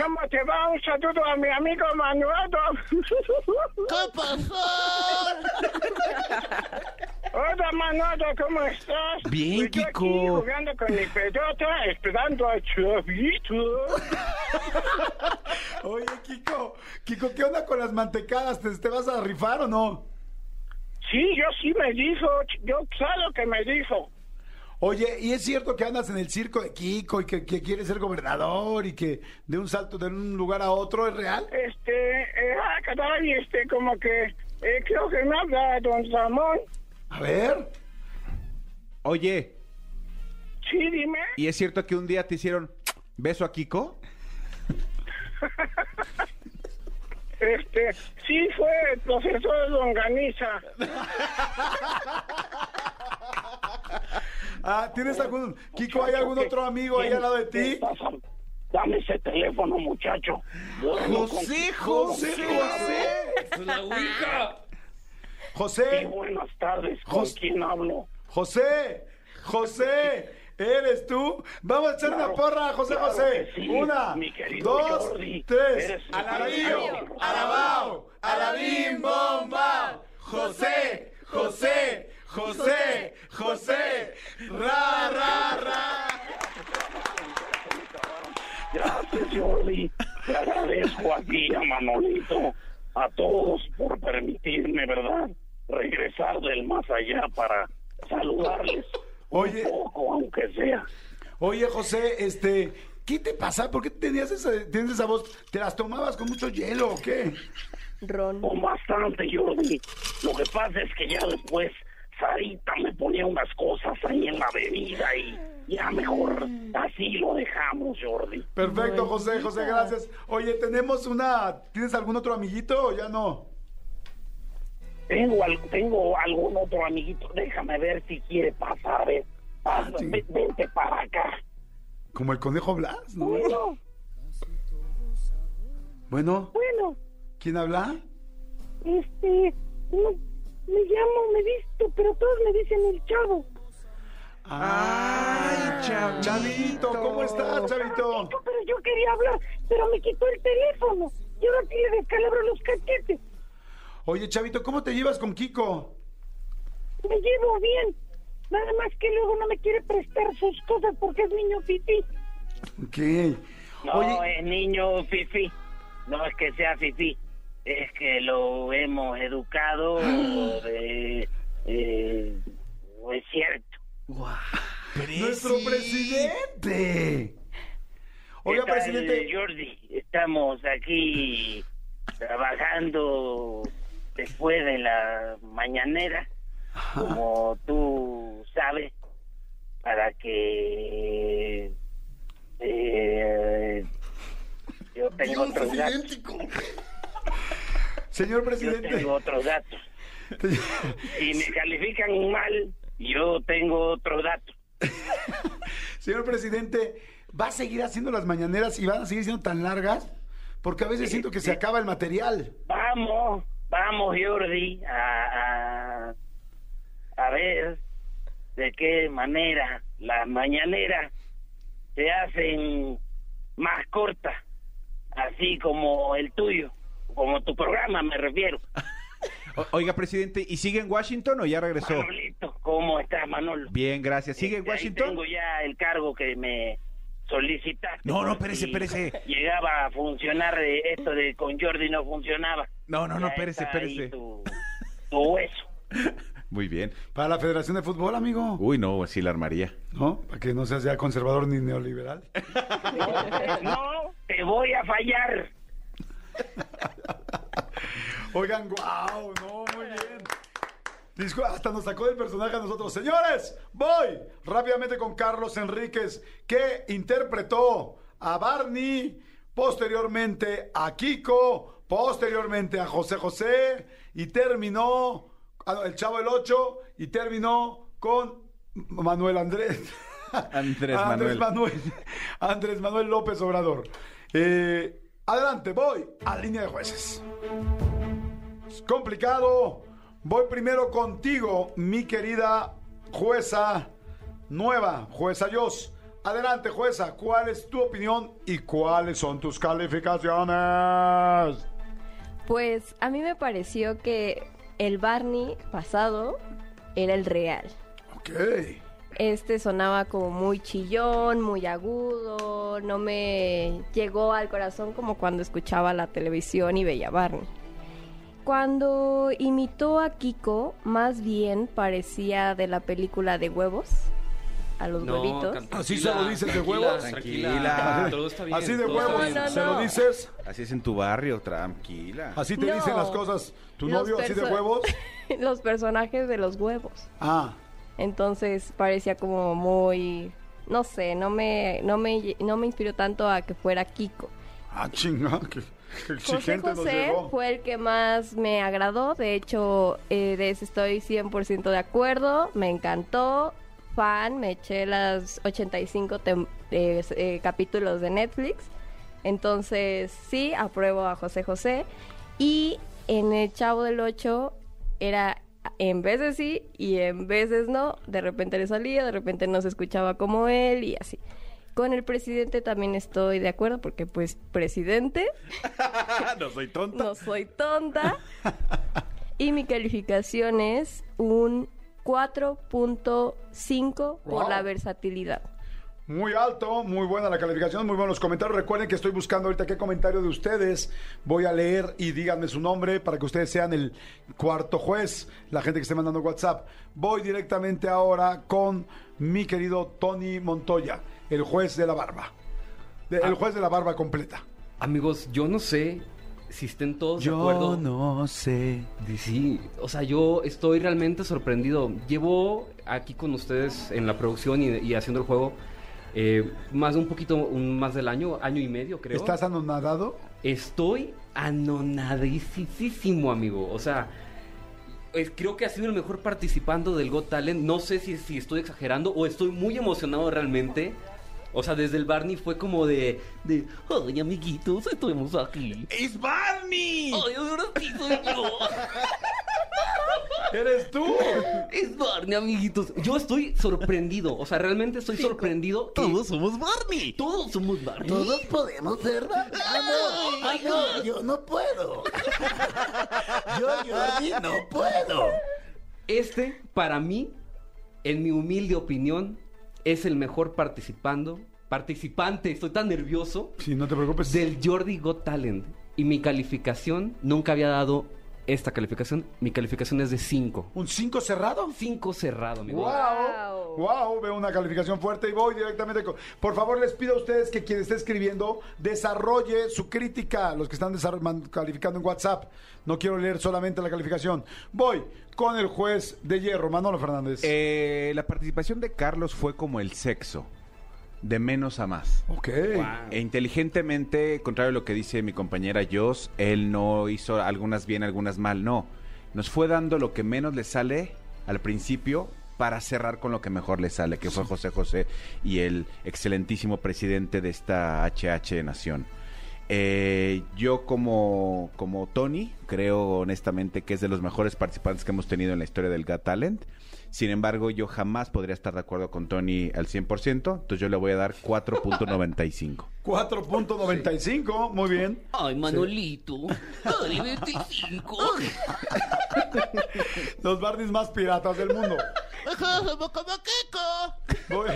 ¿Cómo te va? Un saludo a mi amigo Manuel. ¿Qué pasó? (laughs) Hola, Manolo, ¿cómo estás? Bien, Kiko. aquí jugando con mi pelota, esperando a Chavito. (laughs) Oye, Kiko. Kiko, ¿qué onda con las mantecadas? ¿Te, te vas a rifar o no? Sí, yo sí me dijo, yo lo que me dijo. Oye, ¿y es cierto que andas en el circo de Kiko y que, que quieres ser gobernador y que de un salto de un lugar a otro es real? Este, eh, ah, caray, este, como que, eh, creo que me habla don Ramón. A ver. Oye, Sí, dime. ¿y es cierto que un día te hicieron beso a Kiko? Este, sí fue el profesor Longaniza. Ah, ¿tienes algún... Kiko, ¿hay algún otro amigo ahí al lado de ti? Dame ese teléfono, muchacho. Con- José, José, José. Pues la Ouija. Sí, José, buenas tardes. ¿Con Jos- quién hablo? José, José, ¿eres tú? Vamos a echar una porra, José claro José. sí, Una, dos, Jordi. tres. Alabío, alabao, alabim, bomba. José, José, José, José. Ra, ra, ra. Gracias, Jordi. Te agradezco a ti, a Manolito, a todos por permitirme, ¿verdad? Regresar del más allá para saludarles Oye. un poco, aunque sea. Oye, José, este, ¿qué te pasa? ¿Por qué tenías esa, tienes esa voz? ¿Te las tomabas con mucho hielo o qué? Ron. O bastante, Jordi. Lo que pasa es que ya después Sarita me ponía unas cosas ahí en la bebida y Ya mejor así lo dejamos, Jordi. Perfecto, José, José, gracias. Oye, tenemos una... ¿Tienes algún otro amiguito o ya no? Tengo, al- tengo algún otro amiguito. Déjame ver si quiere pasar. A ver, pasa, sí. ve- vente para acá. Como el conejo Blas, ¿no? Bueno, Bueno, bueno, ¿quién habla? este, no, me llamo, me visto, pero todos me dicen el chavo. Ay, Chavito, ¿cómo estás, Chavito? Pero yo quería hablar, pero me quitó el teléfono. Y ahora sí le descalabro los cachetes. Oye, Chavito, ¿cómo te llevas con Kiko? Me llevo bien. Nada más que luego no me quiere prestar sus cosas porque es niño fifí. Ok. No, Oye, es niño fifí. No es que sea fifí. Es que lo hemos educado (gasps) de... Eh, es cierto. nuestro presidente. Oiga, ¿Qué tal, presidente. Jordi, estamos aquí trabajando después de la mañanera, como tú sabes, para que eh, yo tengo otros datos. Señor Yo presidente. tengo otros datos. Si me (laughs) califican mal, yo tengo otros datos. Señor presidente, ¿va a seguir haciendo las mañaneras y van a seguir siendo tan largas? Porque a veces siento que se acaba el material. Vamos, vamos, Jordi, a, a, a ver de qué manera las mañaneras se hacen más cortas, así como el tuyo, como tu programa me refiero. (laughs) O- Oiga, presidente, ¿y sigue en Washington o ya regresó? Manolito, ¿cómo estás, Manolo? Bien, gracias. ¿Sigue en Este, ahí Washington? Tengo ya el cargo que me solicitaste. No, no, espérese, espérese. Llegaba a funcionar eh, esto de con Jordi no funcionaba. No, no, no, espérese, espérese. Tu, tu hueso. (laughs) Muy bien. Para la Federación de Fútbol, amigo. Uy, no, sí la armaría. ¿No? Para que no seas ya conservador ni neoliberal. (laughs) No, te voy a fallar. (laughs) Oigan, wow, no, muy bien. Hasta nos sacó del personaje a nosotros. Señores, voy rápidamente con Carlos Enríquez, que interpretó a Barney, posteriormente a Kiko, posteriormente a José José, y terminó, ah, el Chavo el 8, y terminó con Manuel Andrés. (laughs) Andrés Andrés Manuel. Manuel. (laughs) Andrés Manuel López Obrador. Eh, adelante, voy a línea de jueces. Es complicado. Voy primero contigo, mi querida jueza nueva, jueza Yos. Adelante, jueza, ¿cuál es tu opinión y cuáles son tus calificaciones? Pues a mí me pareció que el Barney pasado era el real. Ok. Este sonaba como muy chillón, muy agudo, no me llegó al corazón como cuando escuchaba la televisión y veía Barney. Cuando imitó a Kiko, más bien parecía de la película de huevos, a los No, huevitos. ¿Así se lo dices de tranquila, huevos? Tranquila. Todo está bien. Así de todo está huevos, bien. No, no, se lo dices. Así es en tu barrio, tranquila. Así te No. dicen las cosas. ¿Tu Los novio así de perso- huevos? (laughs) los personajes de los huevos. Ah, Entonces parecía como muy, no sé, no me, no me, no me inspiró tanto a que fuera Kiko. ah, chinga, qué, qué José exigente nos José llegó. fue el que más me agradó, de hecho, eh, de ese estoy 100% de acuerdo, me encantó, fan, me eché las 85 tem- eh, eh, capítulos de Netflix, entonces sí, apruebo a José José, y en el Chavo del 8 era en veces sí y en veces no, de repente le salía, de repente no se escuchaba como él y así. Con el presidente también estoy de acuerdo porque pues presidente, (laughs) no soy tonta. no soy tonta. Y mi calificación es un 4.5 por Wow. la versatilidad. Muy alto, muy buena la calificación, muy buenos los comentarios. Recuerden que estoy buscando ahorita qué comentario de ustedes voy a leer y díganme su nombre para que ustedes sean el cuarto juez, la gente que esté mandando WhatsApp. Voy directamente ahora con mi querido Tony Montoya, el juez de la barba. De- Ah. El juez de la barba completa. Amigos, yo no sé si estén todos de Yo no sé. Sí, o sea, yo estoy realmente sorprendido. Llevo aquí con ustedes en la producción y, y haciendo el juego eh, más de un poquito, un, más del año, año y medio creo. ¿Estás anonadado? Estoy anonadísimo, amigo. O sea, es- creo que ha sido el mejor participando del Got Talent. No sé si, si estoy exagerando o estoy muy emocionado realmente. O sea, desde el Barney fue como de... de Ay, amiguitos, estamos aquí. ¡Es Barney! Ay, ahora sí soy yo. (laughs) ¡Eres tú! Es Barney, amiguitos. Yo estoy sorprendido. O sea, realmente estoy sorprendido. que- Todos somos Barney. Todos somos Barney. Todos podemos ser Barney. Ah, no, ah, no, yo no puedo. Yo, Jordi, no puedo. Este, para mí, en mi humilde opinión, es el mejor participando, participante, estoy tan nervioso, Sí, no te preocupes. del Jordi Got Talent. Y mi calificación, nunca había dado esta calificación, mi calificación es de 5. ¿Un 5 cerrado? 5 cerrado, amigo. Wow, wow, veo una calificación fuerte y voy directamente con... Por favor, les pido a ustedes que quien esté escribiendo desarrolle su crítica, los que están calificando en WhatsApp. No quiero leer solamente la calificación. Voy con el juez de hierro, Manolo Fernández. Eh, la participación de Carlos fue como el sexo, de menos a más. ok. E inteligentemente, contrario a lo que dice mi compañera Joss, él no hizo algunas bien, algunas mal, no. Nos fue dando lo que menos le sale al principio para cerrar con lo que mejor le sale, que fue José José y el excelentísimo presidente de esta HH Nación. Eh, yo como, como Tony, creo honestamente que es de los mejores participantes que hemos tenido en la historia del Got Talent. Sin embargo, yo jamás podría estar de acuerdo con Tony al 100%, entonces yo le voy a dar 4.95. 4.95, (laughs) muy bien. Ay, Manolito. Ay, 25. (laughs) Los Barneys más piratas del mundo. Voy,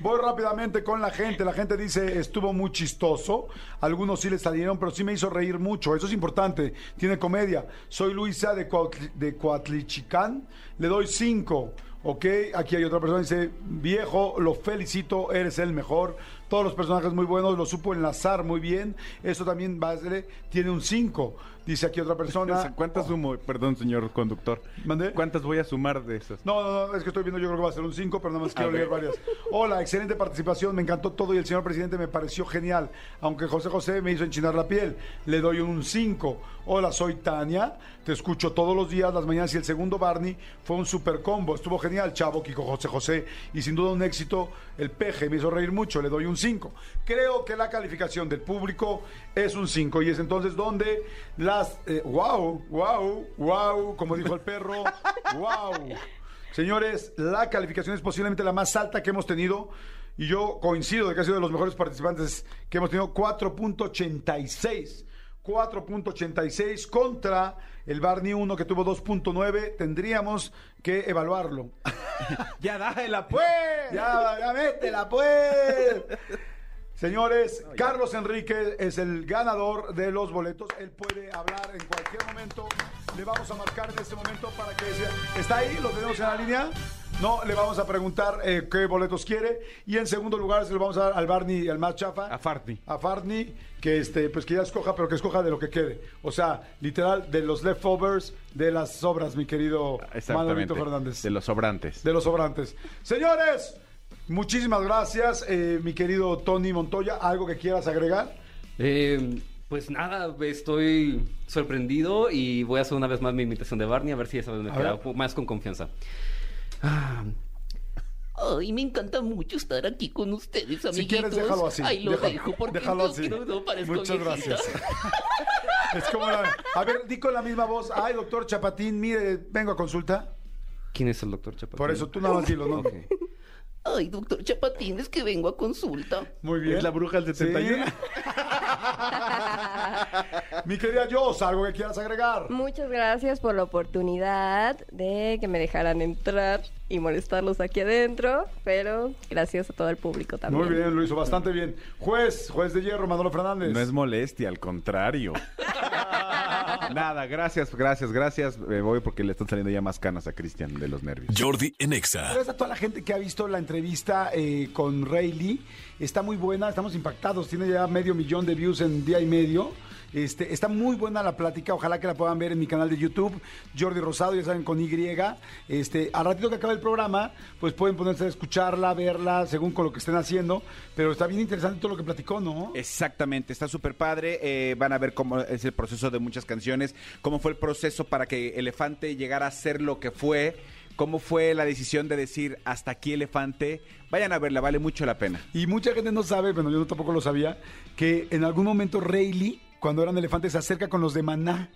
voy rápidamente con la gente. La gente dice, estuvo muy chistoso. Algunos sí le salieron, pero sí me hizo reír mucho. Eso es importante. Tiene comedia. Soy Luisa de, de Coatlichicán. Le doy cinco. Ok, aquí hay otra persona dice, viejo, lo felicito, eres el mejor. Todos los personajes muy buenos, lo supo enlazar muy bien. Eso también, Basle, tiene un 5. Dice aquí otra persona. (laughs) ¿Cuántas sumo? Perdón, señor conductor. ¿Mandé? ¿Cuántas voy a sumar de esas? No, no, no, es que estoy viendo, yo creo que va a ser un 5, pero nada más quiero leer varias. Hola, excelente participación, me encantó todo y el señor presidente me pareció genial, aunque José José me hizo enchinar la piel, le doy un 5. Hola, soy Tania, te escucho todos los días, las mañanas y el segundo Barney fue un super combo, estuvo genial, chavo, Kiko José José, y sin duda un éxito, el peje me hizo reír mucho, le doy un 5. Creo que la calificación del público es un 5 y es entonces donde las... eh, wow, wow, wow, como dijo el perro, (laughs) wow. Señores, la calificación es posiblemente la más alta que hemos tenido. Y yo coincido de que ha sido de los mejores participantes que hemos tenido. 4.86. 4.86 contra el Barney 1 que tuvo 2.9. Tendríamos que evaluarlo. (laughs) (laughs) Ya dájela, pues. ya, ya métela, pues. Señores, Carlos Enrique es el ganador de los boletos. Él puede hablar en cualquier momento. Le vamos a marcar en este momento para que sea. ¿Está ahí? ¿Lo tenemos en la línea? No, le vamos a preguntar eh, qué boletos quiere. Y en segundo lugar se lo vamos a dar al Barney, al más chafa. A Fartney. A Fartney, que este, pues que ya escoja, pero que escoja de lo que quede. O sea, literal, de los leftovers de las sobras, mi querido. Manolito Fernández. De los sobrantes. De los sobrantes. Señores, muchísimas gracias, eh, mi querido Tony Montoya. ¿Algo que quieras agregar? Eh, pues nada, estoy sorprendido y voy a hacer una vez más mi imitación de Barney a ver si esa vez me queda más con confianza. Ah, Ay, me encanta mucho estar aquí con ustedes, amiguitos. Si quieres, déjalo así. Ay, lo Deja- dejo porque déjalo no así. no parezco Muchas gracias. (laughs) es como la- A ver, di con la misma voz. Ay, doctor Chapatín, mire, vengo a consulta. ¿Quién es el doctor Chapatín? Por eso tú nada más dilo, ¿no? Ok. Ay, doctor Chapatín, es que vengo a consulta. Muy bien. Es la bruja del 71. Sí. (laughs) (laughs) mi querida Jos, ¿algo que quieras agregar? Muchas gracias por la oportunidad de que me dejaran entrar y molestarlos aquí adentro, pero gracias a todo el público también. Muy bien, lo hizo bastante bien. Juez, juez de hierro, Manolo Fernández. No es molestia, al contrario. (laughs) Nada, gracias, gracias, gracias. Me voy porque le están saliendo ya más canas a Cristian de los nervios. Jordi en Exa. Gracias a toda la gente que ha visto la entrevista eh, con Rayleigh. Está muy buena, estamos impactados. Tiene ya medio millón de views en día y medio. Este, está muy buena la plática, ojalá que la puedan ver en mi canal de YouTube, Jordi Rosado, ya saben, con Y. Este, al ratito que acabe el programa, pues pueden ponerse a escucharla, verla, según con lo que estén haciendo. Pero está bien interesante todo lo que platicó, ¿no? Exactamente, está súper padre. eh, van a ver cómo es el proceso de muchas canciones, cómo fue el proceso para que Elefante llegara a ser lo que fue, cómo fue la decisión de decir hasta aquí Elefante. Vayan a verla, vale mucho la pena. Y mucha gente no sabe, bueno, yo tampoco lo sabía, que en algún momento Rayleigh, cuando eran elefantes, se acerca con los de Maná.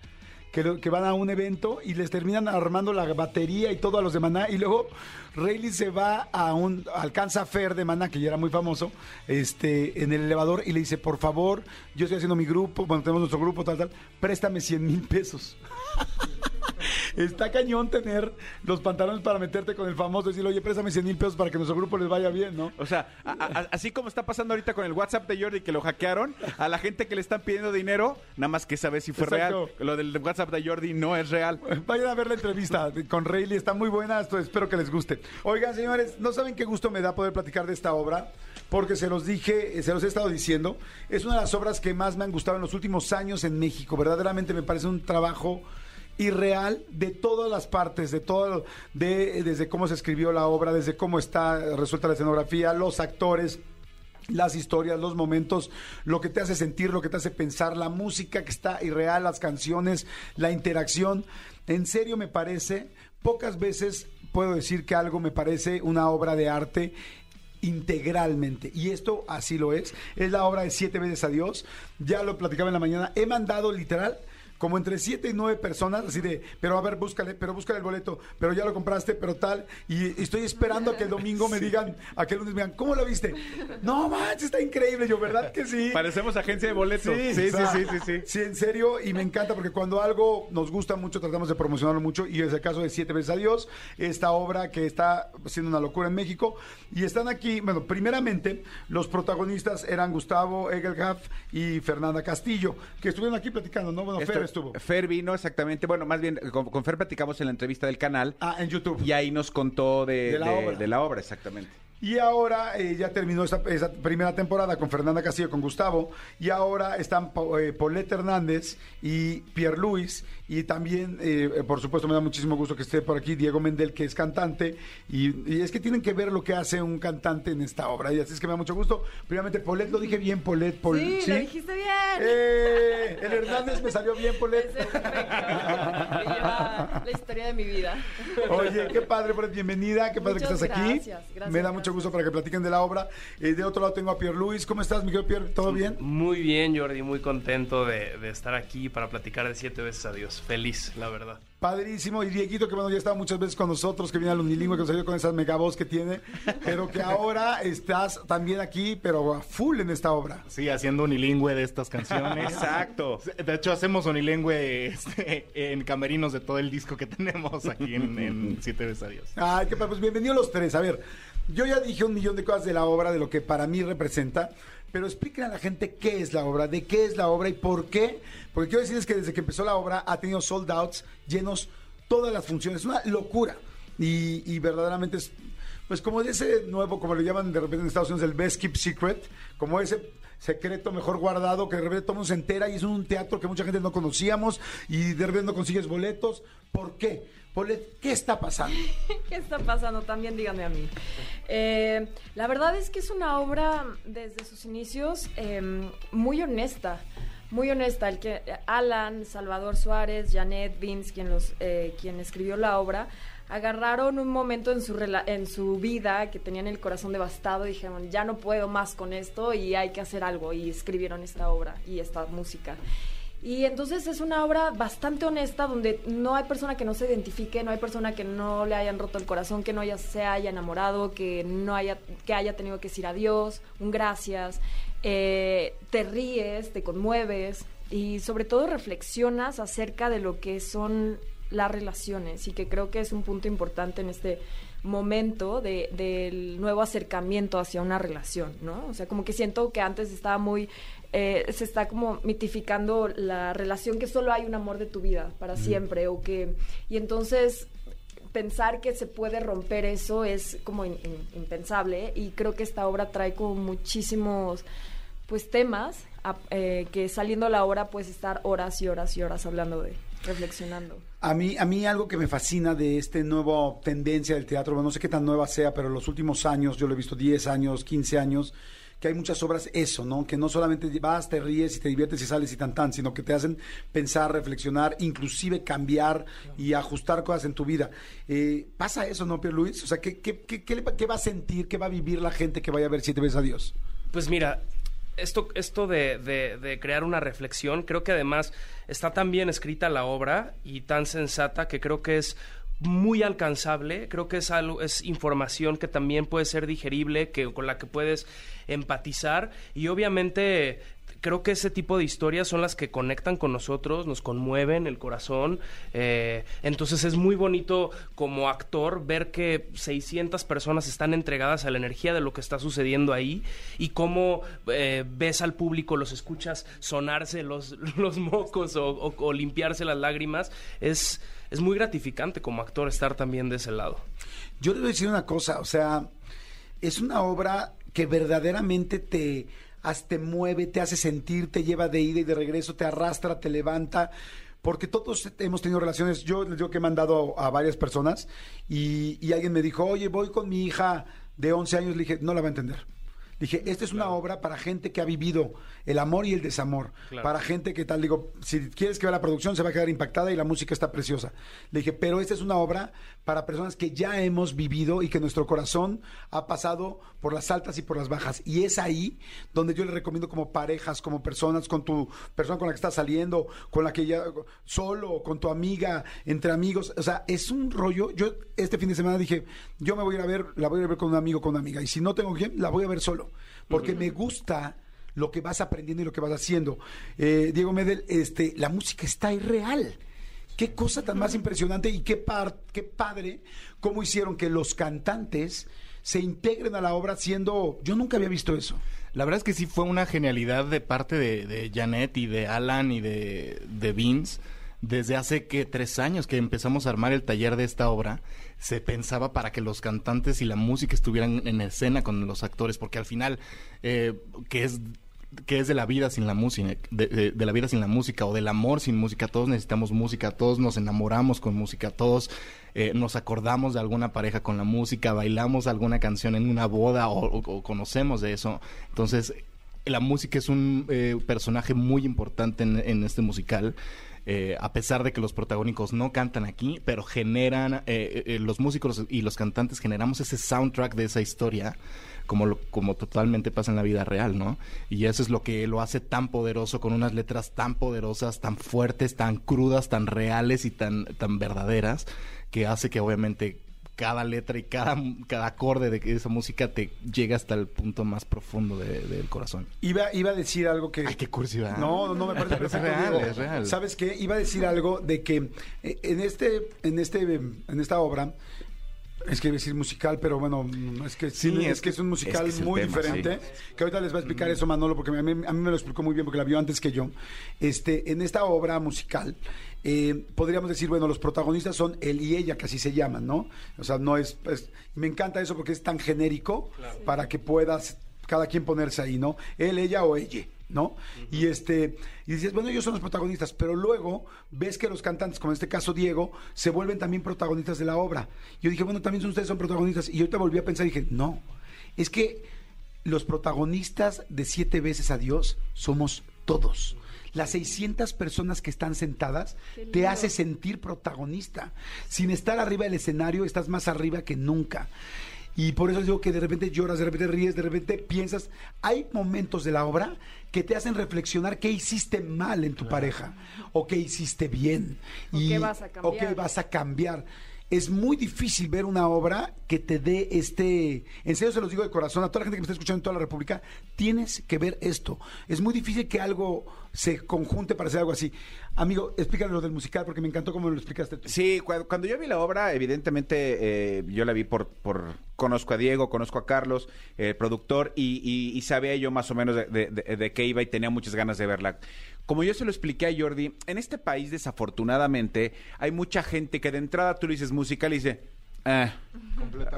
Que, que van a un evento y les terminan armando la batería y todo a los de Maná. Y luego Rayleigh se va a un. alcanza a Fer de Maná, que ya era muy famoso, este, en el elevador y le dice: Por favor, yo estoy haciendo mi grupo, bueno, tenemos nuestro grupo, tal, tal, préstame 100 mil pesos. (laughs) Está cañón tener los pantalones para meterte con el famoso y decirle, oye, préstame 100 mil pesos para que nuestro grupo les vaya bien, ¿no? O sea, a- a- así como está pasando ahorita con el WhatsApp de Jordi que lo hackearon, a la gente que le están pidiendo dinero, nada más que saber si fue Exacto. real. Lo del WhatsApp de Jordi no es real. (laughs) Vayan a ver la entrevista con Rayleigh, está muy buena, esto espero que les guste. Oigan, señores, no saben qué gusto me da poder platicar de esta obra, porque se los dije, eh, se los he estado diciendo, es una de las obras que más me han gustado en los últimos años en México, verdaderamente me parece un trabajo irreal de todas las partes, de todo, de, desde cómo se escribió la obra, desde cómo está resuelta la escenografía, los actores, las historias, los momentos, lo que te hace sentir, lo que te hace pensar, la música que está irreal, las canciones, la interacción. En serio me parece, pocas veces puedo decir que algo me parece una obra de arte integralmente. Y esto así lo es. Es la obra de Siete veces a Dios. Ya lo platicaba en la mañana. He mandado literal como entre siete y nueve personas, así de, pero a ver, búscale, pero búscale el boleto, pero ya lo compraste, pero tal, y estoy esperando a que el domingo me (laughs) digan, a que el lunes me digan, ¿cómo lo viste? No manches, está increíble, yo, ¿verdad que sí? Parecemos agencia de boletos. Sí, sí, o sea, sí, sí, sí. Sí, en serio, y me encanta porque cuando algo nos gusta mucho, tratamos de promocionarlo mucho, y es el caso de Siete veces a Dios, esta obra que está siendo una locura en México, y están aquí, bueno, primeramente, los protagonistas eran Gustavo Egelhaf y Fernanda Castillo, que estuvieron aquí platicando, ¿no? Bueno, Fer estuvo. Fer vino exactamente, bueno, más bien con, con Fer platicamos en la entrevista del canal. Ah, en YouTube. Y ahí nos contó de, De la de- obra. de la obra, exactamente. Y ahora eh, ya terminó esa, primera temporada con Fernanda Castillo, con Gustavo. Y ahora están eh, Paulette Hernández y Pierre Luis. Y también, eh, por supuesto, me da muchísimo gusto que esté por aquí Diego Mendel, que es cantante. Y, y es que tienen que ver lo que hace un cantante en esta obra. Y así es que me da mucho gusto. Primeramente, Paulette, lo dije bien, Paulette. Paul- Sí, lo dijiste bien. ¡Eh! El Hernández me salió bien. Ese es perfecto. Me lleva la historia de mi vida. Oye, qué padre, Paulette, bienvenida, qué padre Muchas que estás aquí. gracias, gracias, Me da mucho gusto para que platiquen de la obra. Eh, de otro lado tengo a Pierre Luis. ¿Cómo estás, mi querido Pierre? ¿Todo bien? Muy bien, Jordi, muy contento de, de estar aquí para platicar de siete veces a Dios. Feliz, la verdad. Padrísimo. Y Dieguito, que bueno, ya estaba muchas veces con nosotros, que viene al unilingüe, que nos ayudó con esa mega voz que tiene, pero que ahora estás también aquí, pero a full en esta obra. Sí, haciendo unilingüe de estas canciones. Exacto. De hecho, hacemos unilingüe este, en camerinos de todo el disco que tenemos aquí en, en Siete veces a Dios. Ay, qué padre. Pues bienvenidos los tres. A ver, yo ya dije un millón de cosas de la obra, de lo que para mí representa, pero expliquen a la gente qué es la obra, de qué es la obra y por qué. Porque quiero decirles que desde que empezó la obra ha tenido sold outs llenos todas las funciones. Es una locura. Y, y verdaderamente es, pues como ese nuevo, como le llaman de repente en Estados Unidos, el Best Keep Secret, como ese secreto mejor guardado que de repente todo mundo se entera y es un teatro que mucha gente no conocíamos y de repente no consigues boletos. ¿Por qué? Paulette, ¿qué está pasando? (laughs) ¿Qué está pasando? También díganme a mí. Eh, la verdad es que es una obra desde sus inicios eh, muy honesta. Muy honesta. El que Alan, Salvador Suárez, Janet Vince, quien, los, eh, quien escribió la obra, agarraron un momento en su, rela- en su vida que tenían el corazón devastado y dijeron, ya no puedo más con esto y hay que hacer algo. Y escribieron esta obra y esta música. Y entonces es una obra bastante honesta donde no hay persona que no se identifique, no hay persona que no le hayan roto el corazón, que no haya, se haya enamorado, que no haya, que haya tenido que decir adiós, un gracias. Eh, te ríes, te conmueves y sobre todo reflexionas acerca de lo que son las relaciones y que creo que es un punto importante en este momento de, del nuevo acercamiento hacia una relación, ¿no? O sea, como que siento que antes estaba muy eh, se está como mitificando la relación que solo hay un amor de tu vida para siempre o que y entonces pensar que se puede romper eso es como in- in- impensable y creo que esta obra trae como muchísimos pues temas a- eh, que saliendo a la hora puedes estar horas y horas y horas hablando de reflexionando. A mí, a mí algo que me fascina de este nuevo tendencia del teatro, bueno, no sé qué tan nueva sea, pero los últimos años, yo lo he visto 10 años, 15 años, que hay muchas obras eso, ¿no? Que no solamente vas, te ríes y te diviertes y sales y tan tan, sino que te hacen pensar, reflexionar, inclusive cambiar y ajustar cosas en tu vida. Eh, ¿Pasa eso, no, Pierre Luis? O sea, ¿qué, qué, qué, va- a sentir, qué va a vivir la gente que vaya a ver Siete veces a Dios? Pues mira, esto, esto de- de crear una reflexión, creo que además está tan bien escrita la obra y tan sensata que creo que es muy alcanzable, creo que es algo, es información que también puede ser digerible, que con la que puedes empatizar y obviamente creo que ese tipo de historias son las que conectan con nosotros, nos conmueven el corazón. eh, entonces es muy bonito como actor ver que 600 personas están entregadas a la energía de lo que está sucediendo ahí y cómo eh, ves al público, los escuchas sonarse los, (laughs) los mocos o, limpiarse las lágrimas. Es, es muy gratificante como actor estar también de ese lado. Yo le voy a decir una cosa, o sea, es una obra que verdaderamente te, te mueve, te hace sentir, te lleva de ida y de regreso, te arrastra, te levanta. Porque todos hemos tenido relaciones, yo les digo que he mandado a varias personas y, y alguien me dijo, oye, voy con mi hija de 11 años, le dije, no la va a entender. Le dije, esta es una obra para gente que ha vivido el amor y el desamor. Claro. Para gente que tal, digo, si quieres que vea la producción se va a quedar impactada y la música está preciosa. Le dije, pero esta es una obra para personas que ya hemos vivido y que nuestro corazón ha pasado por las altas y por las bajas. Y es ahí donde yo le recomiendo como parejas, como personas, con tu persona con la que estás saliendo, con la que ya solo, con tu amiga, entre amigos. O sea, es un rollo. Yo este fin de semana dije, yo me voy a ir a ver, la voy a ir a ver con un amigo, con una amiga. Y si no tengo quien, la voy a ver solo. Porque me gusta lo que vas aprendiendo y lo que vas haciendo. Eh, Diego Medel, este, la música está irreal. Qué cosa tan más impresionante y qué, par- qué padre cómo hicieron que los cantantes se integren a la obra siendo... Yo nunca había visto eso. La verdad es que sí fue una genialidad de parte de, de Janet y de Alan y de, de Vince. Desde hace que tres años que empezamos a armar el taller de esta obra, se pensaba para que los cantantes y la música estuvieran en escena con los actores, porque al final, eh, que es que es de la vida sin la música, de, la vida sin la música o del amor sin música. Todos necesitamos música, todos nos enamoramos con música, todos eh, nos acordamos de alguna pareja con la música, bailamos alguna canción en una boda o, conocemos de eso. Entonces, la música es un eh, personaje muy importante en, este musical. eh, a pesar de que los protagónicos no cantan aquí, pero generan, los músicos y los cantantes generamos ese soundtrack de esa historia como, lo- como totalmente pasa en la vida real, ¿no? Y eso es lo que lo hace tan poderoso, con unas letras tan poderosas, tan fuertes, tan crudas, tan reales y tan, tan verdaderas, que hace que obviamente cada letra y cada, cada acorde de esa música te llega hasta el punto más profundo de- del corazón. Iba, iba a decir algo que... Ay, qué cursi, ¿verdad? No, no, me parece Pero (laughs) es real, es real. ¿Sabes qué? Iba a decir algo de que eh, en este, en este, en esta obra, es que iba a decir musical, pero bueno, no, es que sí, Sí, es, es que es un musical es que es el muy tema, diferente. sí. Que ahorita les va a explicar eso Manolo, porque a mí, a mí me lo explicó muy bien porque la vio antes que yo. Este, en esta obra musical, eh, podríamos decir, bueno, los protagonistas son él y ella, que así se llaman, ¿no? O sea, no es, es- me encanta eso porque es tan genérico para que puedas cada quien ponerse ahí, ¿no? Él, ella o ella, ¿no? Y este, y dices, bueno, ellos son los protagonistas, pero luego ves que los cantantes, como en este caso Diego, se vuelven también protagonistas de la obra. Yo dije, bueno, también ustedes son protagonistas. Y ahorita volví a pensar y dije, no, es que los protagonistas de Siete veces a Dios somos todos. Las 600 personas que están sentadas te hace sentir protagonista. Sin estar arriba del escenario, estás más arriba que nunca. Y por eso les digo que de repente lloras, de repente ríes, de repente piensas. Hay momentos de la obra que te hacen reflexionar qué hiciste mal en tu pareja o qué hiciste bien. O qué vas a o qué vas a cambiar. Es muy difícil ver una obra que te dé este. En serio se los digo de corazón, a toda la gente que me está escuchando en toda la República, tienes que ver esto. Es muy difícil que algo se conjunte para hacer algo así. Amigo, explícale lo del musical porque me encantó cómo lo explicaste tú. Sí, cua- cuando, yo vi la obra, evidentemente eh, yo la vi por, por... Conozco a Diego, conozco a Carlos, el productor, y, y- y sabía yo más o menos de- de qué iba y tenía muchas ganas de verla. Como yo se lo expliqué a Jordi, en este país desafortunadamente hay mucha gente que de entrada tú le dices musical y dice, ah,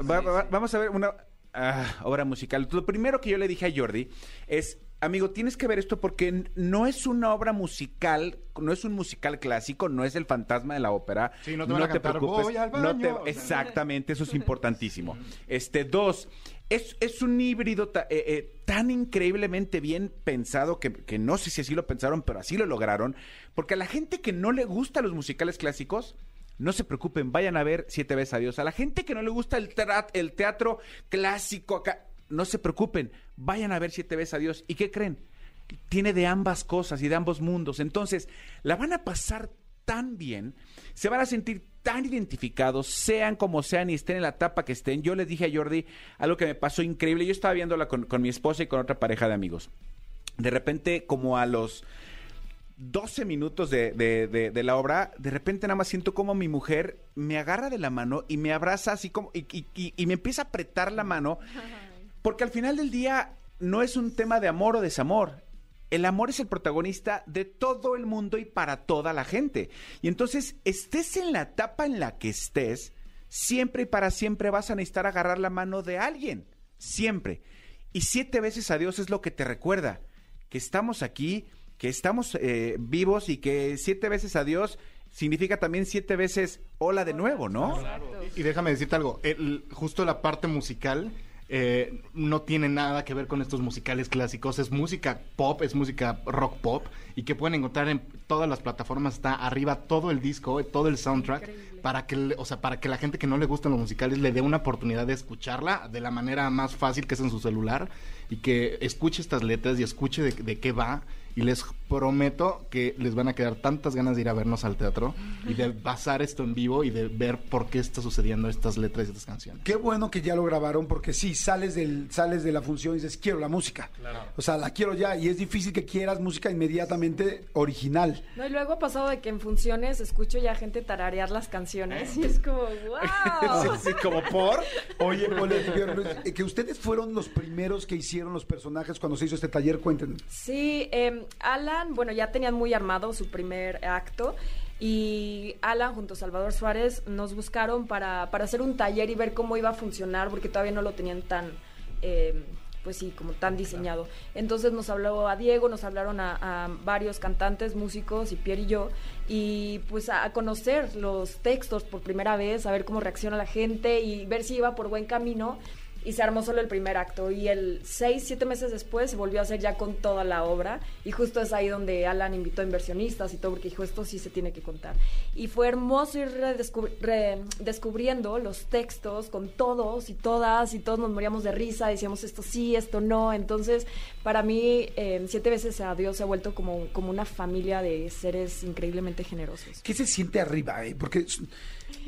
va- va- vamos a ver una ah, obra musical. Lo primero que yo le dije a Jordi es, amigo, tienes que ver esto porque no es una obra musical, no es un musical clásico, no es el fantasma de la ópera. Sí, no te van a cantar, "Voy al no te- baño", o sea. exactamente, eso es importantísimo. Este, dos, es, es un híbrido eh, eh, tan increíblemente bien pensado que, que no sé si así lo pensaron, pero así lo lograron. Porque a la gente que no le gusta los musicales clásicos, no se preocupen, vayan a ver Siete veces a Dios. A la gente que no le gusta el, el teatro clásico acá, no se preocupen, vayan a ver Siete veces a Dios. ¿Y qué creen? Tiene de ambas cosas y de ambos mundos. Entonces, la van a pasar tan bien, se van a sentir tan identificados, sean como sean y estén en la etapa que estén. Yo les dije a Jordi algo que me pasó increíble. Yo estaba viéndola con, con mi esposa y con otra pareja de amigos. De repente, como a los 12 minutos de, de- de- de la obra, de repente nada más siento como mi mujer me agarra de la mano y me abraza así como y, y- y- y me empieza a apretar la mano, porque al final del día no es un tema de amor o desamor. El amor es el protagonista de todo el mundo y para toda la gente. Y entonces, estés en la etapa en la que estés, siempre y para siempre vas a necesitar agarrar la mano de alguien. Siempre. Y siete veces a Dios es lo que te recuerda. Que estamos aquí, que estamos eh, vivos y que siete veces a Dios significa también siete veces hola de nuevo, ¿no? Y déjame decirte algo, el- justo la parte musical eh, no tiene nada que ver con estos musicales clásicos, es música pop, es música rock pop y que pueden encontrar en todas las plataformas, está arriba todo el disco, todo el soundtrack, para que, o sea, para que la gente que no le gustan los musicales le dé una oportunidad de escucharla de la manera más fácil que es en su celular y que escuche estas letras y escuche de, de qué va y les prometo que les van a quedar tantas ganas de ir a vernos al teatro y de pasar esto en vivo y de ver por qué está sucediendo estas letras y estas canciones. Qué bueno que ya lo grabaron porque sí, sales, del, sales de la función y dices, quiero la música. O sea, la quiero ya y es difícil que quieras música inmediatamente original. No, y luego ha pasado de que en funciones escucho ya gente tararear las canciones y es como, wow. (laughs) Sí, sí, como por. Oye, eh, que ustedes fueron los primeros que hicieron los personajes cuando se hizo este taller, cuéntenos. Sí, eh, Alan, bueno, ya tenían muy armado su primer acto y Alan junto a Salvador Suárez nos buscaron para, para hacer un taller y ver cómo iba a funcionar porque todavía no lo tenían tan... eh, pues sí, como tan diseñado. Entonces nos habló a Diego, nos hablaron a, a varios cantantes, músicos y Pierre y yo, y pues a, a conocer los textos por primera vez, a ver cómo reacciona la gente y ver si iba por buen camino. Y se armó solo el primer acto. Y el seis, siete meses después se volvió a hacer ya con toda la obra. Y justo es ahí donde Alan invitó a inversionistas y todo, porque dijo, esto sí se tiene que contar. Y fue hermoso ir redescubri- redescubriendo los textos con todos y todas, y todos nos moríamos de risa, decíamos esto sí, esto no. Entonces, para mí, eh, siete veces a Dios se ha vuelto como, como una familia de seres increíblemente generosos. ¿Qué se siente arriba? eh? Porque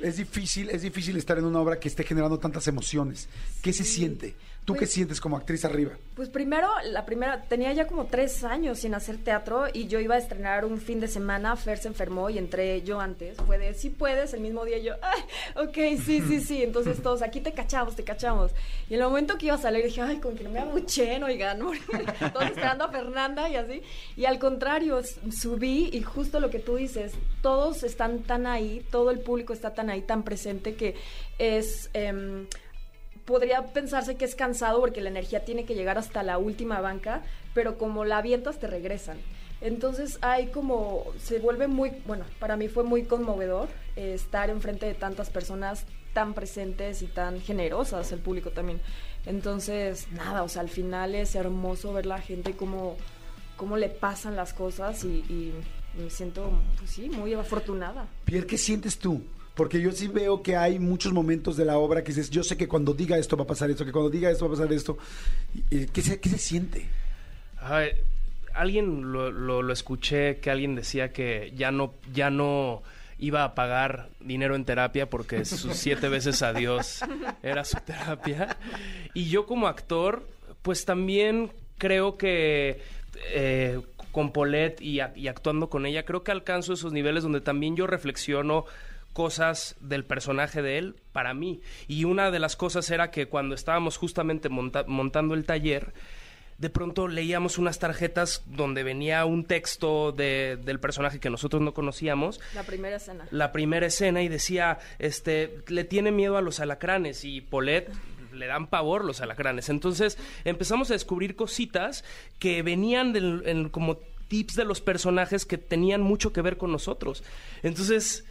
es, difícil, es difícil estar en una obra que esté generando tantas emociones. ¿Qué se siente? ¿Tú qué Pues- sientes como actriz arriba? Pues primero, la primera, tenía ya como tres años sin hacer teatro y yo iba a estrenar un fin de semana, Fer se enfermó y entré yo antes, fue de, sí puedes, el mismo día yo, ay, ok, sí, sí, (laughs) sí, entonces todos, aquí te cachamos, te cachamos. Y en el momento que iba a salir dije, ay, como que no me abuchen, oigan, (laughs) todos esperando a Fernanda y así. Y al contrario, subí y justo lo que tú dices, todos están tan ahí, todo el público está tan ahí, tan presente que es... em, podría pensarse que es cansado porque la energía tiene que llegar hasta la última banca, pero como la avientas te regresan. Entonces hay como, se vuelve muy, bueno, para mí fue muy conmovedor eh, estar enfrente de tantas personas tan presentes y tan generosas, el público también. Entonces, nada, o sea, al final es hermoso ver la gente cómo, cómo le pasan las cosas y, y me siento, pues sí, muy afortunada. Pierre, ¿qué sientes tú? Porque yo sí veo que hay muchos momentos de la obra que dices, yo sé que cuando diga esto va a pasar esto, que cuando diga esto va a pasar esto. Eh, ¿Qué se, qué se siente? Ay, alguien lo, lo- lo escuché que alguien decía que ya no, ya no iba a pagar dinero en terapia porque sus (laughs) siete veces a Dios era su terapia. Y yo como actor, pues también creo que eh, con Paulette y actuando con ella, creo que alcanzo esos niveles donde también yo reflexiono cosas del personaje de él para mí. Y una de las cosas era que cuando estábamos justamente monta- montando el taller, de pronto leíamos unas tarjetas donde venía un texto de- del personaje que nosotros no conocíamos La primera escena. la primera escena y decía, este, le tiene miedo a los alacranes y Paulette le dan pavor los alacranes. Entonces empezamos a descubrir cositas que venían del- en- como tips de los personajes que tenían mucho que ver con nosotros. Entonces,